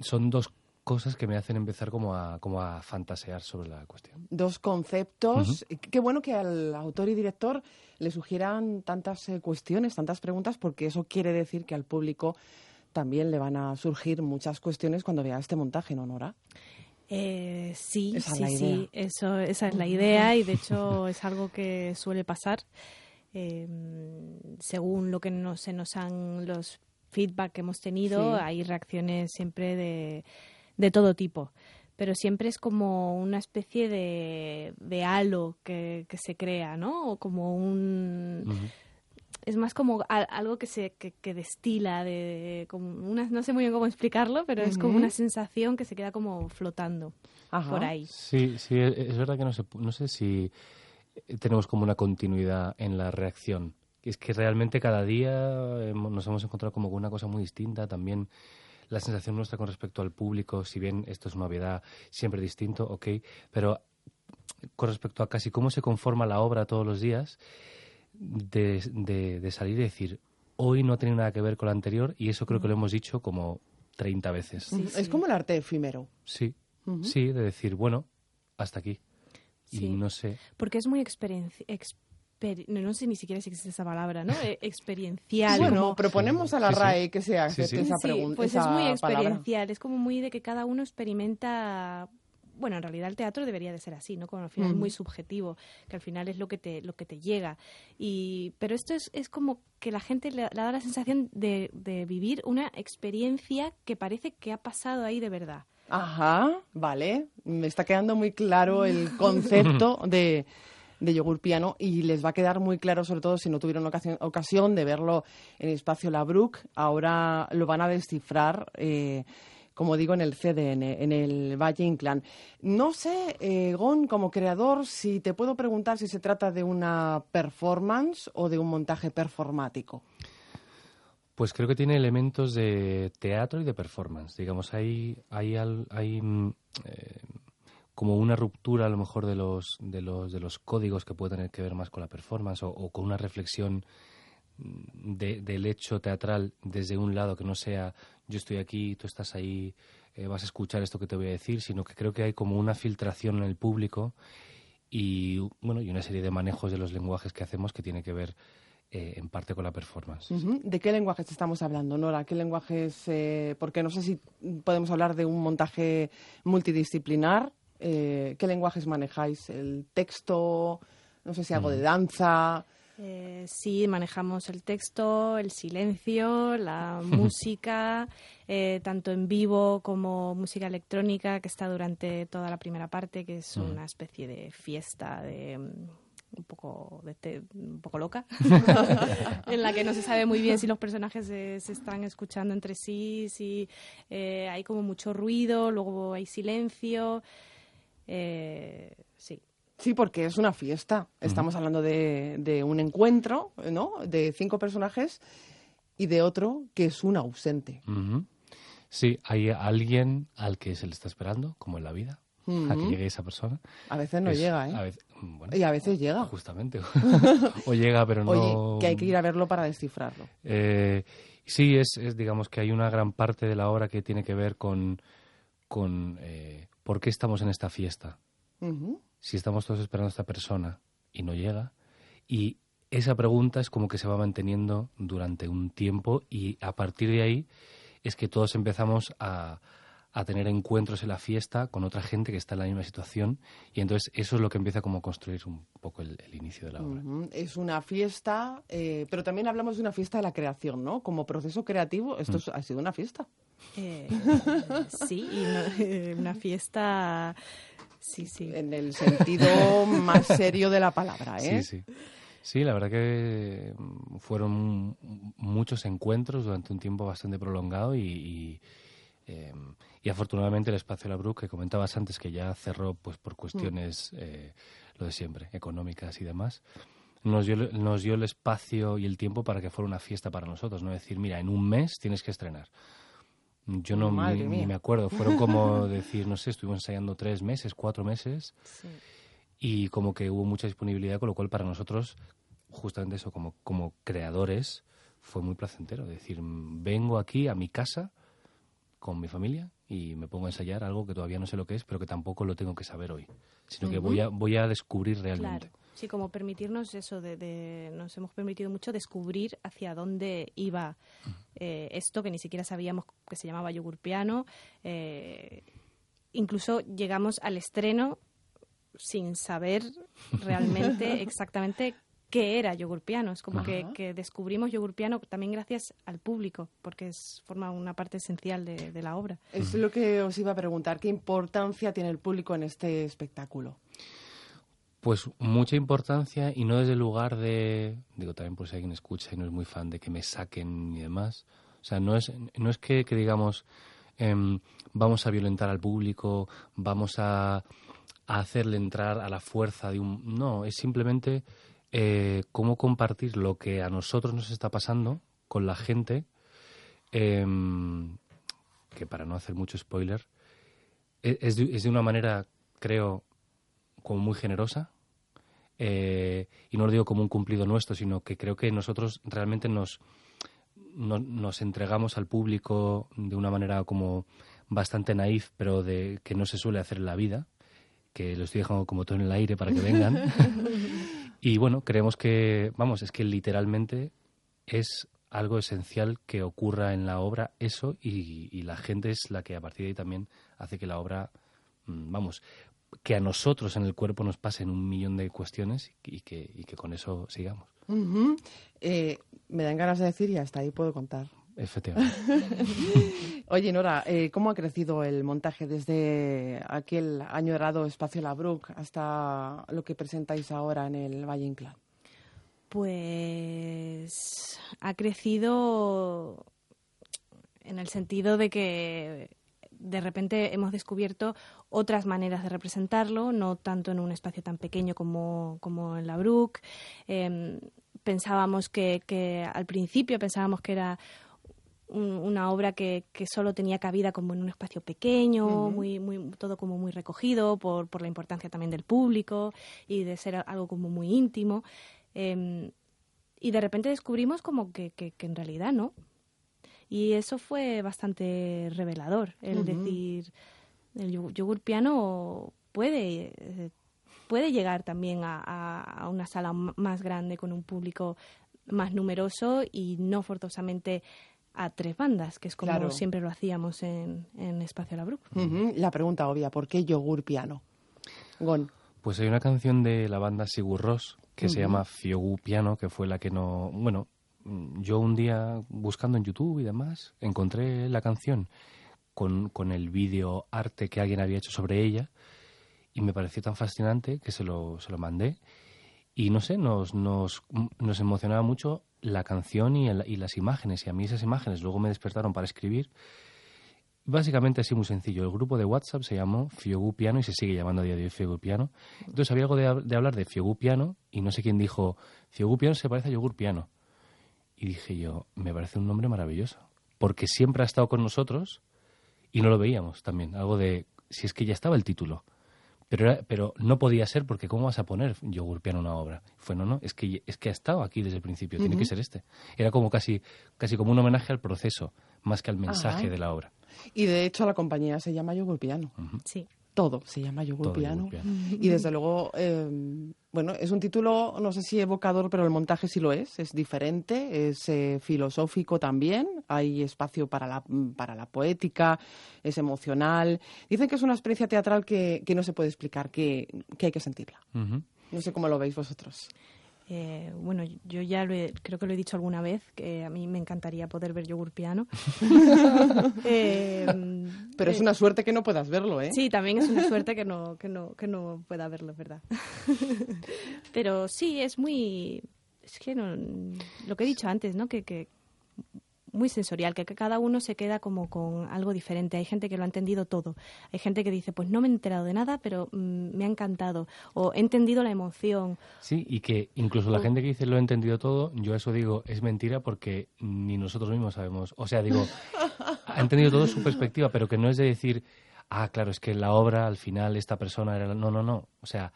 son dos cosas que me hacen empezar como a, como a fantasear sobre la cuestión. Dos conceptos. Qué bueno que al autor y director le sugieran tantas eh, cuestiones, tantas preguntas, porque eso quiere decir que al público también le van a surgir muchas cuestiones cuando vea este montaje, ¿no, Nora? Eh, sí, sí, sí, eso, esa es la idea y de hecho es algo que suele pasar em, según lo que no, se nos han los feedback que hemos tenido, hay reacciones siempre de, de, todo tipo. Pero siempre es como una especie de, de halo que, que se crea, ¿no? O como un es más como algo que se que, destila de, como una, no sé muy bien cómo explicarlo pero es como una sensación que se queda como flotando por ahí. Sí sí es, verdad que no sé no sé si tenemos como una continuidad en la reacción. Es que realmente cada día nos hemos encontrado como con una cosa muy distinta. También la sensación nuestra con respecto al público si bien esto es una obviedad siempre distinto ok. Pero con respecto a casi cómo se conforma la obra todos los días de, de, salir y decir, hoy no tiene nada que ver con lo anterior y eso creo que lo hemos dicho como 30 veces. Es como el arte efímero. Sí, sí, de decir, bueno, hasta aquí. Y no sé. Porque es muy experiencia. no, sé ni siquiera si existe esa palabra, ¿no? E, experiencial. Bueno, proponemos a la RAE que sea esa pregunta. Pues es muy experiencial, es como muy de que cada uno experimenta bueno, en realidad el teatro debería de ser así, ¿no? Como al final es muy subjetivo, que al final es lo que te, lo que te llega. Y, pero esto es, es como que la gente le, da la sensación de, de vivir una experiencia que parece que ha pasado ahí de verdad. Ajá, vale. Me está quedando muy claro el concepto de, de yogur piano y les va a quedar muy claro, sobre todo si no tuvieron ocasión, de verlo en el espacio Labrook. Ahora lo van a descifrar. Eh, como digo, en el CDN, en el Valle Inclán. No sé, eh, Gon, como creador, si te puedo preguntar si se trata de una performance o de un montaje performático. Pues creo que tiene elementos de teatro y de performance. Digamos, hay, hay, mm, eh, como una ruptura a lo mejor de los, de los, de los códigos que pueden tener que ver más con la performance o, con una reflexión mm, del hecho teatral desde un lado que no sea yo estoy aquí, tú estás ahí, eh, vas a escuchar esto que te voy a decir, sino que creo que hay como una filtración en el público y bueno y una serie de manejos de los lenguajes que hacemos que tiene que ver eh, en parte con la performance. ¿De qué lenguajes estamos hablando, Nora? ¿Qué lenguajes? Eh, porque no sé si podemos hablar de un montaje multidisciplinar. Eh, ¿Qué lenguajes manejáis? ¿El texto? No sé si algo de danza. Sí, manejamos el texto, el silencio, la música, tanto en vivo como música electrónica, que está durante toda la primera parte, que es una especie de fiesta de un poco, de un poco loca, en la que no se sabe muy bien si los personajes se, están escuchando entre sí, si eh, hay como mucho ruido, luego hay silencio. Eh, sí. Sí, porque es una fiesta. Estamos hablando de, de, un encuentro, ¿no? De cinco personajes y de otro que es un ausente. Sí, hay alguien al que se le está esperando, como en la vida, a que llegue esa persona. A veces no llega, ¿eh? y a veces llega. Justamente. o llega, pero no... Oye, que hay que ir a verlo para descifrarlo. Eh, sí, es, digamos que hay una gran parte de la obra que tiene que ver con, con eh, por qué estamos en esta fiesta. Si estamos todos esperando a esta persona y no llega. Y esa pregunta es como que se va manteniendo durante un tiempo y a partir de ahí es que todos empezamos a a tener encuentros en la fiesta con otra gente que está en la misma situación y entonces eso es lo que empieza como a construir un poco el, inicio de la obra. Es una fiesta, eh, pero también hablamos de una fiesta de la creación, ¿no? Como proceso creativo, esto mm. ha sido una fiesta. Eh, sí, y una fiesta, sí, sí. En el sentido más serio de la palabra, ¿eh? Sí, sí. Sí, la verdad que fueron muchos encuentros durante un tiempo bastante prolongado y, em, y afortunadamente el espacio La Bruk, que comentabas antes que ya cerró pues por cuestiones, mm. eh, lo de siempre, económicas y demás, nos dio, nos dio el espacio y el tiempo para que fuera una fiesta para nosotros, no decir, mira, en un mes tienes que estrenar. Yo no ni, me acuerdo, fueron como decir, no sé, estuvimos ensayando tres meses, cuatro meses, y como que hubo mucha disponibilidad, con lo cual para nosotros, justamente eso, como, como creadores, fue muy placentero. Decir, vengo aquí a mi casa con mi familia y me pongo a ensayar algo que todavía no sé lo que es, pero que tampoco lo tengo que saber hoy, sino que voy a, voy a descubrir realmente. Claro. Sí, como permitirnos eso, de, nos hemos permitido mucho descubrir hacia dónde iba eh, esto que ni siquiera sabíamos que se llamaba yogur piano. Eh, incluso llegamos al estreno sin saber realmente exactamente qué era yogur piano. Es como que, que, descubrimos yogur piano también gracias al público, porque es, forma una parte esencial de, la obra. Es lo que os iba a preguntar. ¿Qué importancia tiene el público en este espectáculo? Pues mucha importancia y no desde el lugar de, digo también por si alguien escucha y no es muy fan de que me saquen y demás. O sea, no es, no es que, digamos, em, vamos a violentar al público, vamos a, hacerle entrar a la fuerza de un... No, es simplemente eh, cómo compartir lo que a nosotros nos está pasando con la gente, em, que para no hacer mucho spoiler, e, es, de, una manera, creo, como muy generosa. Eh, y no lo digo como un cumplido nuestro, sino que creo que nosotros realmente nos, nos entregamos al público de una manera como bastante naif, pero de que no se suele hacer en la vida, que lo estoy dejando como todo en el aire para que vengan. Y bueno, creemos que, vamos, es que literalmente es algo esencial que ocurra en la obra eso y, la gente es la que a partir de ahí también hace que la obra mm, vamos, que a nosotros en el cuerpo nos pasen un millón de cuestiones y que, y que con eso sigamos. Eh, me dan ganas de decir y hasta ahí puedo contar. Efectivamente. Oye, Nora, eh, ¿cómo ha crecido el montaje desde aquel año añorado Espacio Labruc hasta lo que presentáis ahora en el Valle Inclán? Pues ha crecido en el sentido de que de repente hemos descubierto otras maneras de representarlo, no tanto en un espacio tan pequeño como, como en la Bruc. Em, pensábamos que, que, al principio pensábamos que era una obra que, que, solo tenía cabida como en un espacio pequeño, muy, muy, todo como muy recogido por, por la importancia también del público y de ser algo como muy íntimo. Em, y de repente descubrimos como que, que, en realidad no. Y eso fue bastante revelador, el decir, el yogur piano puede, puede llegar también a, a, una sala más grande con un público más numeroso y no forzosamente a tres bandas, que es como siempre lo hacíamos en, en Espacio La La pregunta obvia, ¿por qué yogur piano? Gon. Pues hay una canción de la banda Sigur Ross que se llama Fiogu Piano, que fue la que no... Bueno, yo un día buscando en YouTube y demás, encontré la canción con, con el vídeo arte que alguien había hecho sobre ella y me pareció tan fascinante que se lo, se lo mandé y no sé, nos, nos, nos emocionaba mucho la canción y, y, las imágenes. Y a mí esas imágenes luego me despertaron para escribir. Básicamente así muy sencillo. El grupo de WhatsApp se llamó Fiogu Piano y se sigue llamando a día de hoy Fiogu Piano. Entonces había algo de, de hablar de Fiogu Piano y no sé quién dijo, Fiogu Piano se parece a Yogur Piano. Y dije yo, me parece un nombre maravilloso. Porque siempre ha estado con nosotros y no lo veíamos también. Algo de, si es que ya estaba el título. Pero, pero no podía ser porque ¿cómo vas a poner yogur piano una obra? Fue, no, no, es que, es que ha estado aquí desde el principio, tiene que ser este. Era como casi, casi como un homenaje al proceso, más que al mensaje de la obra. Y de hecho la compañía se llama Yogur Piano. Sí todo se llama Yogur Piano. Y desde luego, em, bueno, es un título, no sé si evocador, pero el montaje sí lo es, es diferente, es eh, filosófico también, hay espacio para la, para la poética, es emocional. Dicen que es una experiencia teatral que, que no se puede explicar, que, que hay que sentirla. No sé cómo lo veis vosotros. Eh, bueno, yo ya creo que lo he dicho alguna vez, que a mí me encantaría poder ver yogur piano. Eh, Pero es una suerte que no puedas verlo, ¿eh? Sí, también es una suerte que no, que no, que no pueda verlo, es verdad. Pero sí, es muy... Es que no, lo que he dicho antes, ¿no? Que, que muy sensorial, que cada uno se queda como con algo diferente. Hay gente que lo ha entendido todo. Hay gente que dice, pues no me he enterado de nada, pero mm, me ha encantado. O he entendido la emoción. Sí, y que incluso la gente que dice lo he entendido todo, yo eso digo, es mentira porque ni nosotros mismos sabemos. O sea, digo, ha entendido todo su perspectiva, pero que no es de decir, ah, claro, es que la obra al final esta persona era... No, no, no. O sea,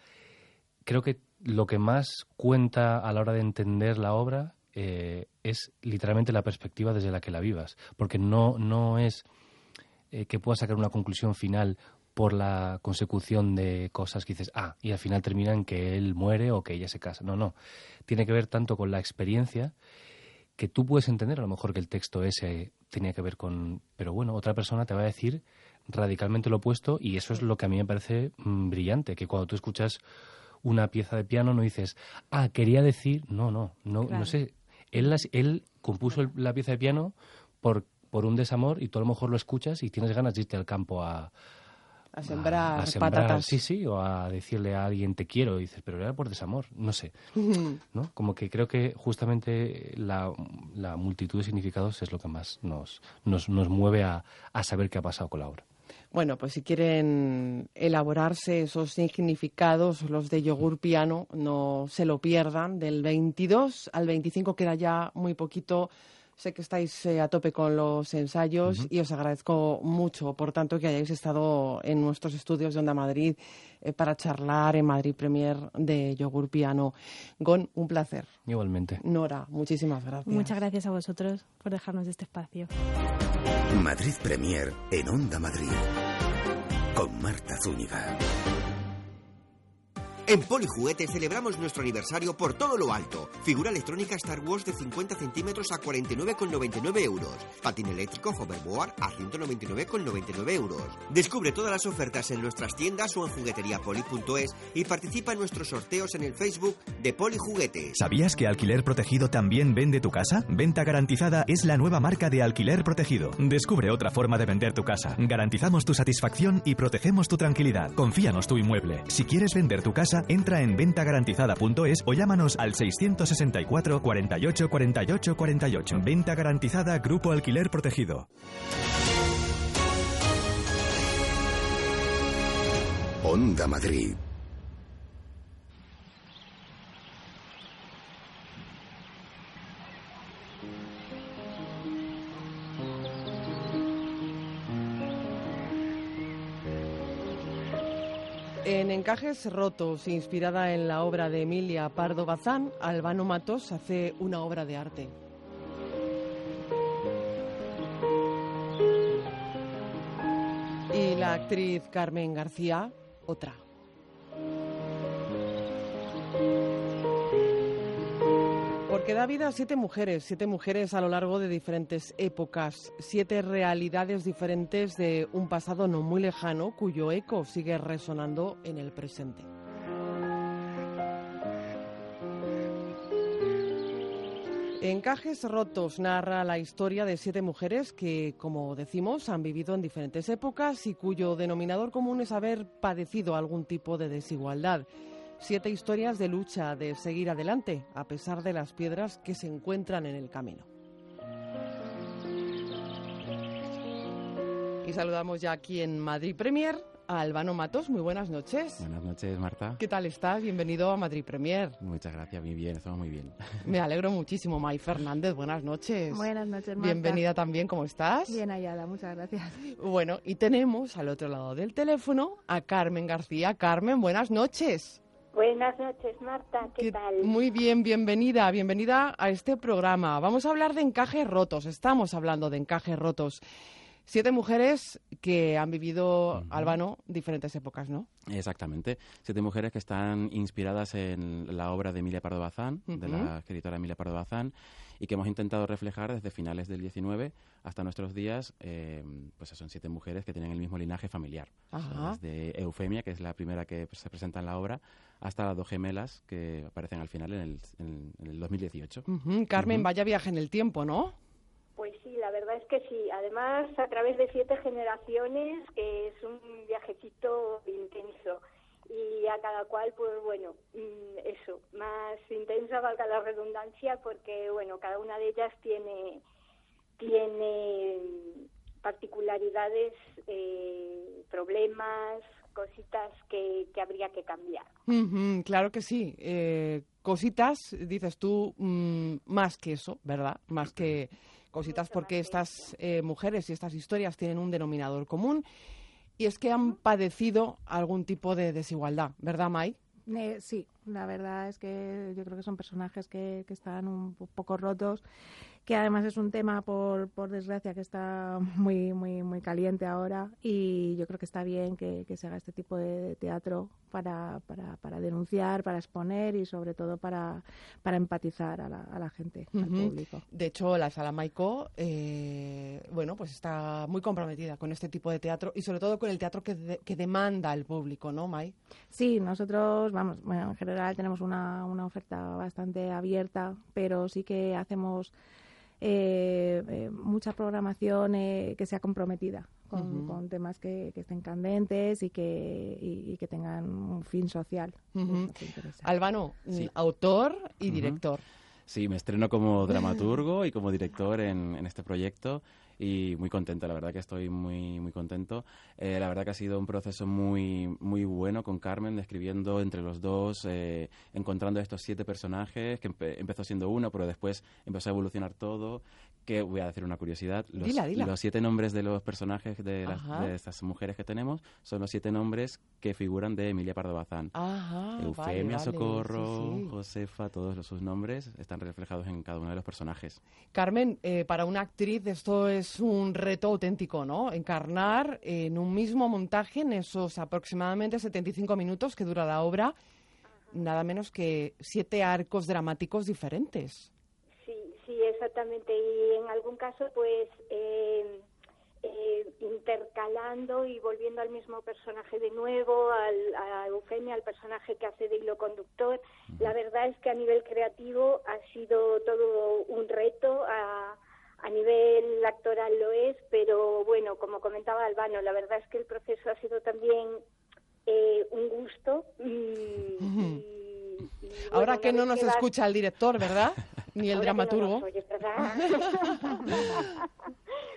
creo que lo que más cuenta a la hora de entender la obra eh, es literalmente la perspectiva desde la que la vivas, porque no, no es eh, que puedas sacar una conclusión final por la consecución de cosas que dices, ah, y al final termina en que él muere o que ella se casa. No, no. Tiene que ver tanto con la experiencia que tú puedes entender a lo mejor que el texto ese tenía que ver con... Pero bueno, otra persona te va a decir radicalmente lo opuesto y eso es lo que a mí me parece mm, brillante, que cuando tú escuchas una pieza de piano no dices, ah, quería decir, no, no, no, no sé, él, él compuso la pieza de piano por, por un desamor y tú a lo mejor lo escuchas y tienes ganas de irte al campo a, a sembrar, patatas. Sí, sí, o a decirle a alguien te quiero y dices, pero era por desamor, no sé. ¿no? Como que creo que justamente la, la, multitud de significados es lo que más nos, nos, nos mueve a, a saber qué ha pasado con la obra. Bueno, pues si quieren elaborarse esos significados, los de yogur piano, no se lo pierdan. Del 22 al 25 queda ya muy poquito. Sé que estáis eh, a tope con los ensayos y os agradezco mucho, por tanto, que hayáis estado en nuestros estudios de Onda Madrid eh, para charlar en Madrid Premier de Yogur Piano. Gon, un placer. Igualmente. Nora, muchísimas gracias. Muchas gracias a vosotros por dejarnos este espacio. Madrid Premier en Onda Madrid con Marta Zúñiga. En Polijuguete celebramos nuestro aniversario por todo lo alto. Figura electrónica Star Wars de 50 centímetros a 49,99 euros. Patín eléctrico Hoverboard a 199,99 euros. Descubre todas las ofertas en nuestras tiendas o en jugueteriapoli.es y participa en nuestros sorteos en el Facebook de Polijuguete. ¿Sabías que Alquiler Protegido también vende tu casa? Venta Garantizada es la nueva marca de Alquiler Protegido. Descubre otra forma de vender tu casa. Garantizamos tu satisfacción y protegemos tu tranquilidad. Confíanos tu inmueble. Si quieres vender tu casa, entra en ventagarantizada.es o llámanos al 664 48 48 48. Venta garantizada Grupo Alquiler Protegido. Onda Madrid. En Encajes Rotos, inspirada en la obra de Emilia Pardo Bazán, Albano Matos hace una obra de arte. Y la actriz Carmen García, otra. Porque da vida a siete mujeres, siete mujeres a lo largo de diferentes épocas, siete realidades diferentes de un pasado no muy lejano cuyo eco sigue resonando en el presente. Encajes Rotos narra la historia de siete mujeres que, como decimos, han vivido en diferentes épocas y cuyo denominador común es haber padecido algún tipo de desigualdad. Siete historias de lucha, de seguir adelante, a pesar de las piedras que se encuentran en el camino. Y saludamos ya aquí en Madrid Premier a Albano Matos. Muy buenas noches. Buenas noches, Marta. ¿Qué tal estás? Bienvenido a Madrid Premier. Muchas gracias, muy bien, estamos muy bien. Me alegro muchísimo. May Fernández, buenas noches. Buenas noches, Marta. Bienvenida también, ¿cómo estás? Bien hallada, muchas gracias. Bueno, y tenemos al otro lado del teléfono a Carmen García. Carmen, buenas noches. Buenas noches, Marta. ¿Qué, tal? Muy bien, bienvenida, bienvenida a este programa. Vamos a hablar de encajes rotos. Estamos hablando de encajes rotos. Siete mujeres que han vivido, Albano, diferentes épocas, ¿no? Exactamente. Siete mujeres que están inspiradas en la obra de Emilia Pardo Bazán, de la escritora Emilia Pardo Bazán, y que hemos intentado reflejar desde finales del 19 hasta nuestros días, eh, pues son siete mujeres que tienen el mismo linaje familiar. desde Eufemia, que es la primera que se presenta en la obra, hasta las dos gemelas que aparecen al final en el, en, el 2018. Carmen, vaya viaje en el tiempo, ¿no? Pues sí, la verdad es que sí. Además, a través de siete generaciones, que es un viajecito intenso. Y a cada cual, pues bueno, mm, eso, más intensa valga la redundancia, porque bueno, cada una de ellas tiene, tiene particularidades, eh, problemas, cositas que, que, habría que cambiar. claro que sí. Eh, cositas, dices tú, mm, más que eso, ¿verdad? Más que cositas porque estas eh, mujeres y estas historias tienen un denominador común y es que han padecido algún tipo de desigualdad, ¿verdad, Mai? Eh, sí, la verdad es que yo creo que son personajes que, que están un poco rotos que además es un tema, por, por desgracia, que está muy, muy, muy caliente ahora y yo creo que está bien que, se haga este tipo de teatro para, para, para, denunciar, para exponer y sobre todo para, para empatizar a la, a la gente, al público. De hecho, la Sala Maico, eh, bueno, pues está muy comprometida con este tipo de teatro y sobre todo con el teatro que, que demanda el público, ¿no, Mai? Sí, nosotros, vamos, bueno, en general tenemos una, una oferta bastante abierta, pero sí que hacemos eh, eh, mucha programación eh, que sea comprometida con, temas que, estén candentes y que, y, que tengan un fin social. Albano, autor y director. Sí, me estreno como dramaturgo y como director en, en este proyecto y muy contento, la verdad que estoy muy, muy contento. Eh, la verdad que ha sido un proceso muy, muy bueno con Carmen, describiendo entre los dos, eh, encontrando estos siete personajes, que empezó siendo uno, pero después empezó a evolucionar todo, que voy a decir una curiosidad, los, los siete nombres de los personajes de, estas mujeres que tenemos son los siete nombres que figuran de Emilia Pardo Bazán. Eufemia, Socorro, Josefa, todos los, sus nombres están reflejados en cada uno de los personajes. Carmen, eh, para una actriz esto es es un reto auténtico, ¿no? Encarnar en un mismo montaje, en esos aproximadamente 75 minutos que dura la obra, nada menos que siete arcos dramáticos diferentes. Exactamente. Y en algún caso, pues, eh, eh, intercalando y volviendo al mismo personaje de nuevo, al, a Eufemia, al personaje que hace de hilo conductor. La verdad es que a nivel creativo ha sido todo un reto. A, a nivel actoral lo es, pero bueno, como comentaba Albano, la verdad es que el proceso ha sido también eh, un gusto. Ahora que no nos escucha el director, ¿verdad? Ni el dramaturgo.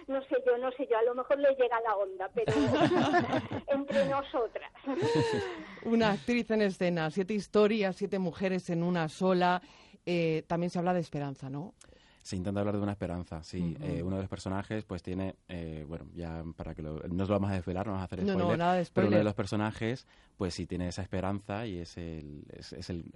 No, sé yo, no sé yo, a lo mejor le llega la onda, pero entre nosotras. Una actriz en escena, siete historias, siete mujeres en una sola. Eh, también se habla de esperanza, ¿no? Se intenta hablar de una esperanza, sí. Eh, uno de los personajes, pues tiene, eh, bueno, ya para que lo, no os lo vamos a desvelar, no vamos a hacer spoiler, no, nada de pero uno de los personajes, pues sí tiene esa esperanza y es el, es, el,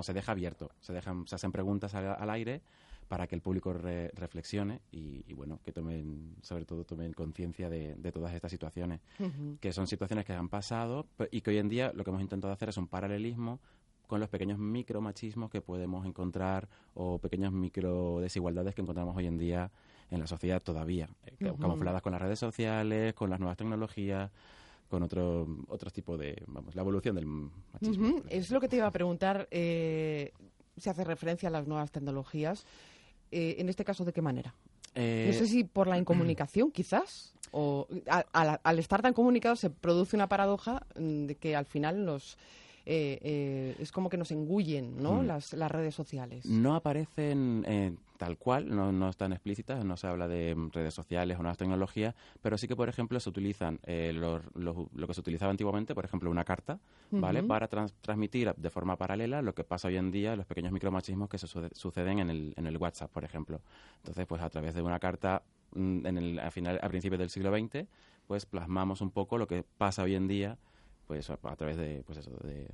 se deja abierto, se dejan, se hacen preguntas al, aire para que el público reflexione y, bueno, que tomen, sobre todo tomen conciencia de, todas estas situaciones, que son situaciones que han pasado y que hoy en día lo que hemos intentado hacer es un paralelismo con los pequeños micromachismos que podemos encontrar o pequeñas micro desigualdades que encontramos hoy en día en la sociedad todavía, eh, camufladas con las redes sociales, con las nuevas tecnologías con otro, otro tipo de, vamos, la evolución del machismo. Es lo que te iba a preguntar, eh, se hace referencia a las nuevas tecnologías, eh, en este caso, ¿de qué manera? no sé si por la incomunicación, quizás, o al estar tan comunicados se produce una paradoja mm, de que al final los eh, eh, es como que nos engullen ¿no? Mm. Las, las, redes sociales. No aparecen eh, tal cual, no, no, están explícitas, no se habla de redes sociales o nuevas tecnologías, pero sí que, por ejemplo, se utilizan lo que se utilizaba antiguamente, por ejemplo, una carta, ¿vale? Para transmitir de forma paralela lo que pasa hoy en día, los pequeños micromachismos que se suceden en el, en el WhatsApp, por ejemplo. Entonces, pues a través de una carta mm, en el, a, final, a principios del siglo XX, pues plasmamos un poco lo que pasa hoy en día pues a, través de pues eso de,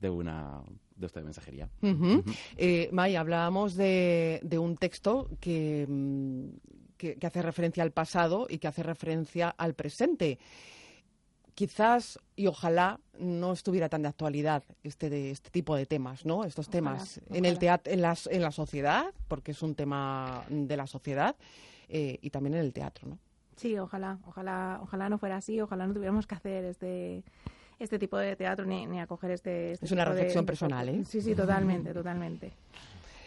de una de esta mensajería. Eh, May, hablábamos de, de un texto mm, que, que, hace referencia al pasado y que hace referencia al presente. Quizás y ojalá no estuviera tan de actualidad este de este tipo de temas, ¿no? Estos temas en el teatro, en, las, en la sociedad, porque es un tema de la sociedad eh, y también en el teatro, ¿no? Sí, ojalá, ojalá, ojalá no fuera así, ojalá no tuviéramos que hacer este este tipo de teatro ni, ni acoger este, este Es una reflexión personal, ¿eh? Sí, sí, totalmente, totalmente.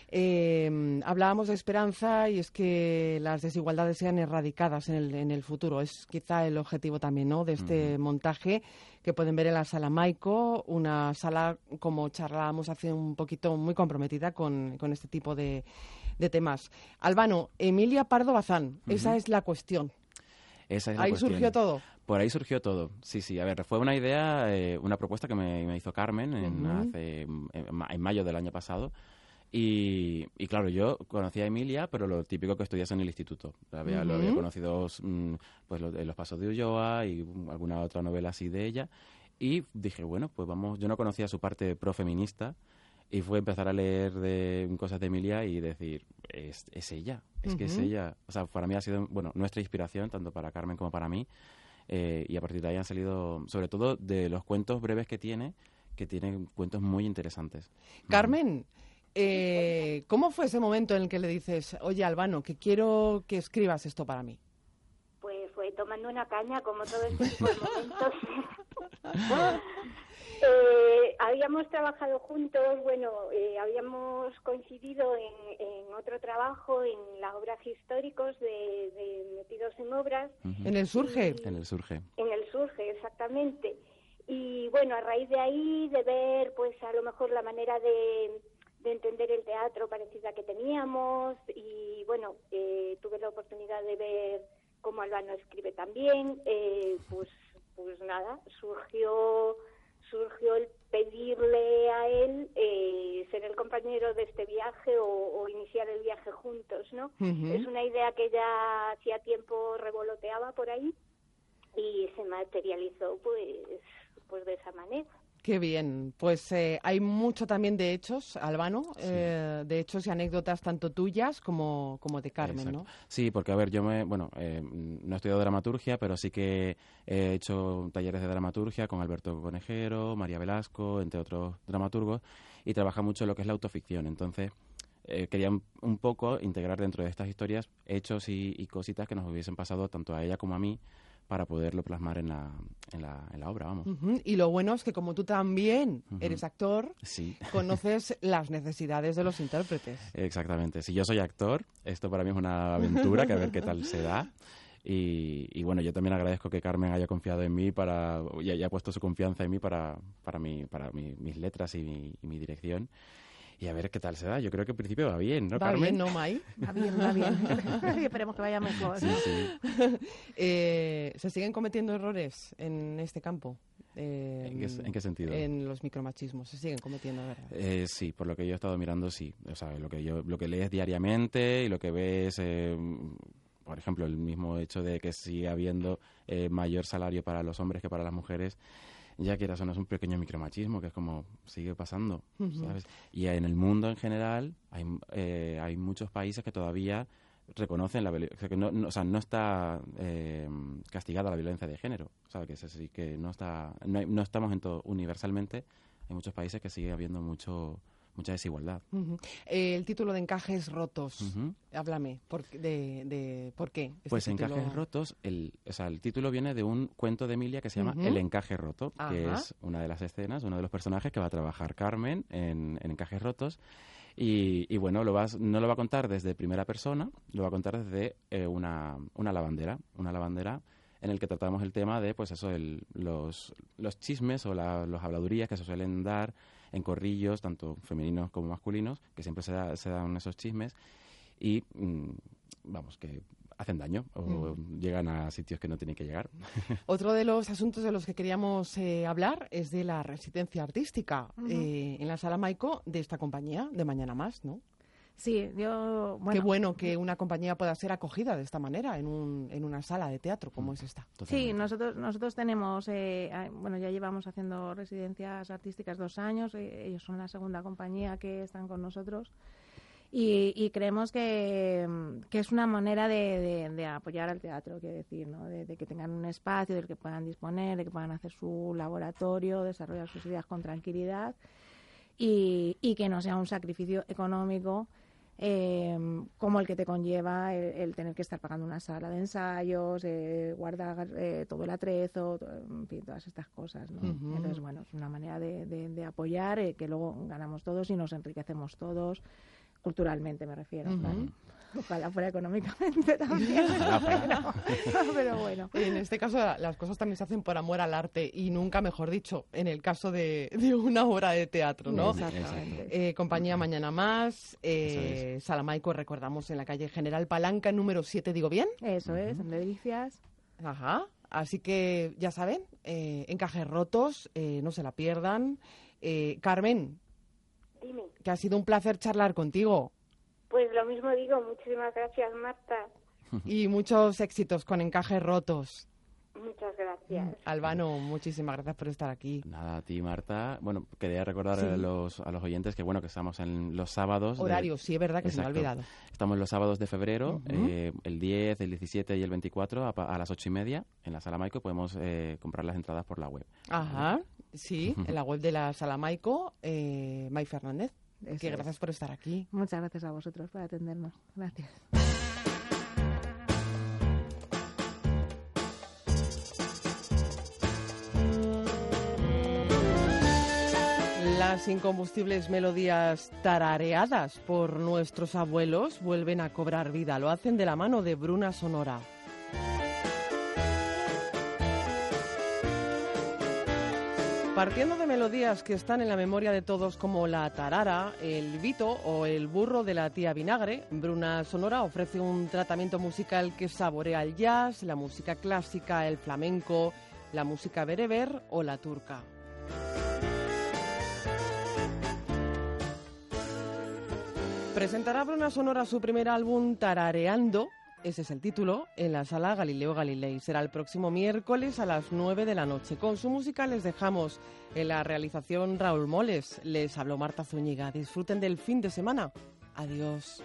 Eh, hablábamos de esperanza y es que las desigualdades sean erradicadas en el, en el futuro. Es quizá el objetivo también ¿no? de este montaje que pueden ver en la sala Maico, una sala, como charlábamos hace un poquito, muy comprometida con, con este tipo de, de temas. Albano, Emilia Pardo Bazán, esa es la cuestión. Ahí surgió todo. Por ahí surgió todo, sí, sí. A ver, fue una idea, eh, una propuesta que me, hizo Carmen en, hace, en, mayo del año pasado. Y, claro, yo conocí a Emilia, pero lo típico que estudias en el instituto. Había, Lo había conocido mm, pues, en Los Pasos de Ulloa y alguna otra novela así de ella. Y dije, bueno, pues vamos, yo no conocía su parte profeminista y fue empezar a leer de cosas de Emilia y decir, es, es ella, es que es ella. O sea, para mí ha sido, bueno, nuestra inspiración, tanto para Carmen como para mí. Eh, y a partir de ahí han salido, sobre todo de los cuentos breves que tiene, que tienen cuentos muy interesantes. Carmen, eh, ¿cómo fue ese momento en el que le dices, oye Albano, que quiero que escribas esto para mí? Pues fue tomando una caña, como todo este tipo de momentos. Eh, habíamos trabajado juntos, bueno, eh, habíamos coincidido en, otro trabajo, en las obras históricos de, Metidos en Obras. ¿En el Surge? en el Surge. En el Surge, exactamente. Y bueno, a raíz de ahí, de ver, pues a lo mejor la manera de, entender el teatro parecida que teníamos, y bueno, eh, tuve la oportunidad de ver cómo Albano escribe también, pues, pues nada, surgió surgió el pedirle a él eh, ser el compañero de este viaje o, iniciar el viaje juntos, ¿no? Es una idea que ya hacía tiempo revoloteaba por ahí y se materializó pues, pues de esa manera. Qué bien. Pues eh, hay mucho también de hechos, Albano, eh, de hechos y anécdotas tanto tuyas como, como de Carmen, ¿no? Sí, porque a ver, yo me, bueno, eh, no he estudiado dramaturgia, pero sí que he hecho talleres de dramaturgia con Alberto Conejero, María Velasco, entre otros dramaturgos, y trabaja mucho en lo que es la autoficción. Entonces, quería un, poco integrar dentro de estas historias hechos y, y cositas que nos hubiesen pasado tanto a ella como a mí para poderlo plasmar en la, en la, en la obra, vamos. Y lo bueno es que como tú también eres actor, sí. conoces las necesidades de los intérpretes. Exactamente. Si yo soy actor, esto para mí es una aventura, que a ver qué tal se da. Y, bueno, yo también agradezco que Carmen haya confiado en mí para, y haya puesto su confianza en mí para, para, mi, para mis letras y mi dirección y a ver qué tal se da. Yo creo que en principio va bien, ¿no, va Carmen? bien, ¿no, Mai? Va bien, va bien. Esperemos que vaya mejor. Sí, sí. eh, ¿Se siguen cometiendo errores en este campo? Eh, ¿En, qué, sentido? En los micromachismos. ¿Se siguen cometiendo, verdad? Eh, sí, por lo que yo he estado mirando, sí. O sea, lo que, yo, lo que lees diariamente y lo que ves... Eh, por ejemplo, el mismo hecho de que sigue habiendo eh, mayor salario para los hombres que para las mujeres, ya que eso no es un pequeño micromachismo, que es como sigue pasando, ¿sabes? Y en el mundo en general hay, eh, hay muchos países que todavía reconocen la violencia, que no, o sea, no está eh, castigada la violencia de género, o sea, que, es, que no, está, no, no estamos en todo universalmente, hay muchos países que sigue habiendo mucho mucha desigualdad. el título de Encajes Rotos, háblame, por, de, de, por qué? Este pues Encajes Rotos, el, o sea, el título viene de un cuento de Emilia que se llama El Encaje Roto, que es una de las escenas, uno de los personajes que va a trabajar Carmen en, Encajes Rotos. Y, bueno, lo vas, no lo va a contar desde primera persona, lo va a contar desde eh, una, una lavandera, una lavandera en el que tratamos el tema de, pues eso, el, los, los chismes o la, los habladurías que se suelen dar en corrillos, tanto femeninos como masculinos, que siempre se, se dan esos chismes y, mm, vamos, que hacen daño o mm. llegan a sitios que no tienen que llegar. Otro de los asuntos de los que queríamos eh, hablar es de la residencia artística eh, en la sala Maico de esta compañía, de Mañana Más, ¿no? Sí, yo... Qué bueno que una compañía pueda ser acogida de esta manera en, un, en una sala de teatro como mm, es esta. Sí, nosotros, nosotros tenemos, eh, bueno, ya llevamos haciendo residencias artísticas dos años, eh, ellos son la segunda compañía que están con nosotros. Y, creemos que, es una manera de, apoyar al teatro, quiero decir, ¿no? de, que tengan un espacio del que puedan disponer, de que puedan hacer su laboratorio, desarrollar sus ideas con tranquilidad y, y que no sea un sacrificio económico eh, como el que te conlleva el, tener que estar pagando una sala de ensayos, eh, guardar eh, todo el atrezo, en fin, todas estas cosas. ¿no? Entonces, bueno, es una manera de, de, apoyar, eh, que luego ganamos todos y nos enriquecemos todos, culturalmente me refiero. Ojalá fuera económicamente también, pero, bueno. En este caso las cosas también se hacen por amor al arte y nunca, mejor dicho, en el caso de, una obra de teatro, ¿no? Exactamente. Eh, compañía Mañana Más, eh, Salamaico, recordamos, en la calle General Palanca, número 7, ¿digo bien? Eso es, en Delicias. Ajá. Así que, ya saben, eh, encajes rotos, eh, no se la pierdan. Carmen, Dime. que ha sido un placer charlar contigo. Pues lo mismo digo, muchísimas gracias Marta. Y muchos éxitos con encajes rotos. Muchas gracias. Albano, muchísimas gracias por estar aquí. Nada, a ti, Marta. Bueno, quería recordar a, los, a los oyentes que, bueno, que estamos en los sábados. Horario, sí, es verdad que se me ha olvidado. Estamos los sábados de febrero, eh, el 10, el 17 y el 24, a, las ocho y media, en la Sala Maico, podemos eh, comprar las entradas por la web. Ajá, sí, en la web de la Sala Maico, eh, May Fernández que gracias por estar aquí. Muchas gracias a vosotros por atendernos. Gracias. Las incombustibles melodías tarareadas por nuestros abuelos vuelven a cobrar vida. Lo hacen de la mano de Bruna Sonora. Partiendo de melodías que están en la memoria de todos como la tarara, el vito o el burro de la tía vinagre, Bruna Sonora ofrece un tratamiento musical que saborea el jazz, la música clásica, el flamenco, la música bereber o la turca. Presentará Bruna Sonora su primer álbum Tarareando ese es el título, en la sala Galileo Galilei. Será el próximo miércoles a las 9 de la noche. Con su música les dejamos en la realización Raúl Moles. Les habló Marta Zúñiga. Disfruten del fin de semana. Adiós.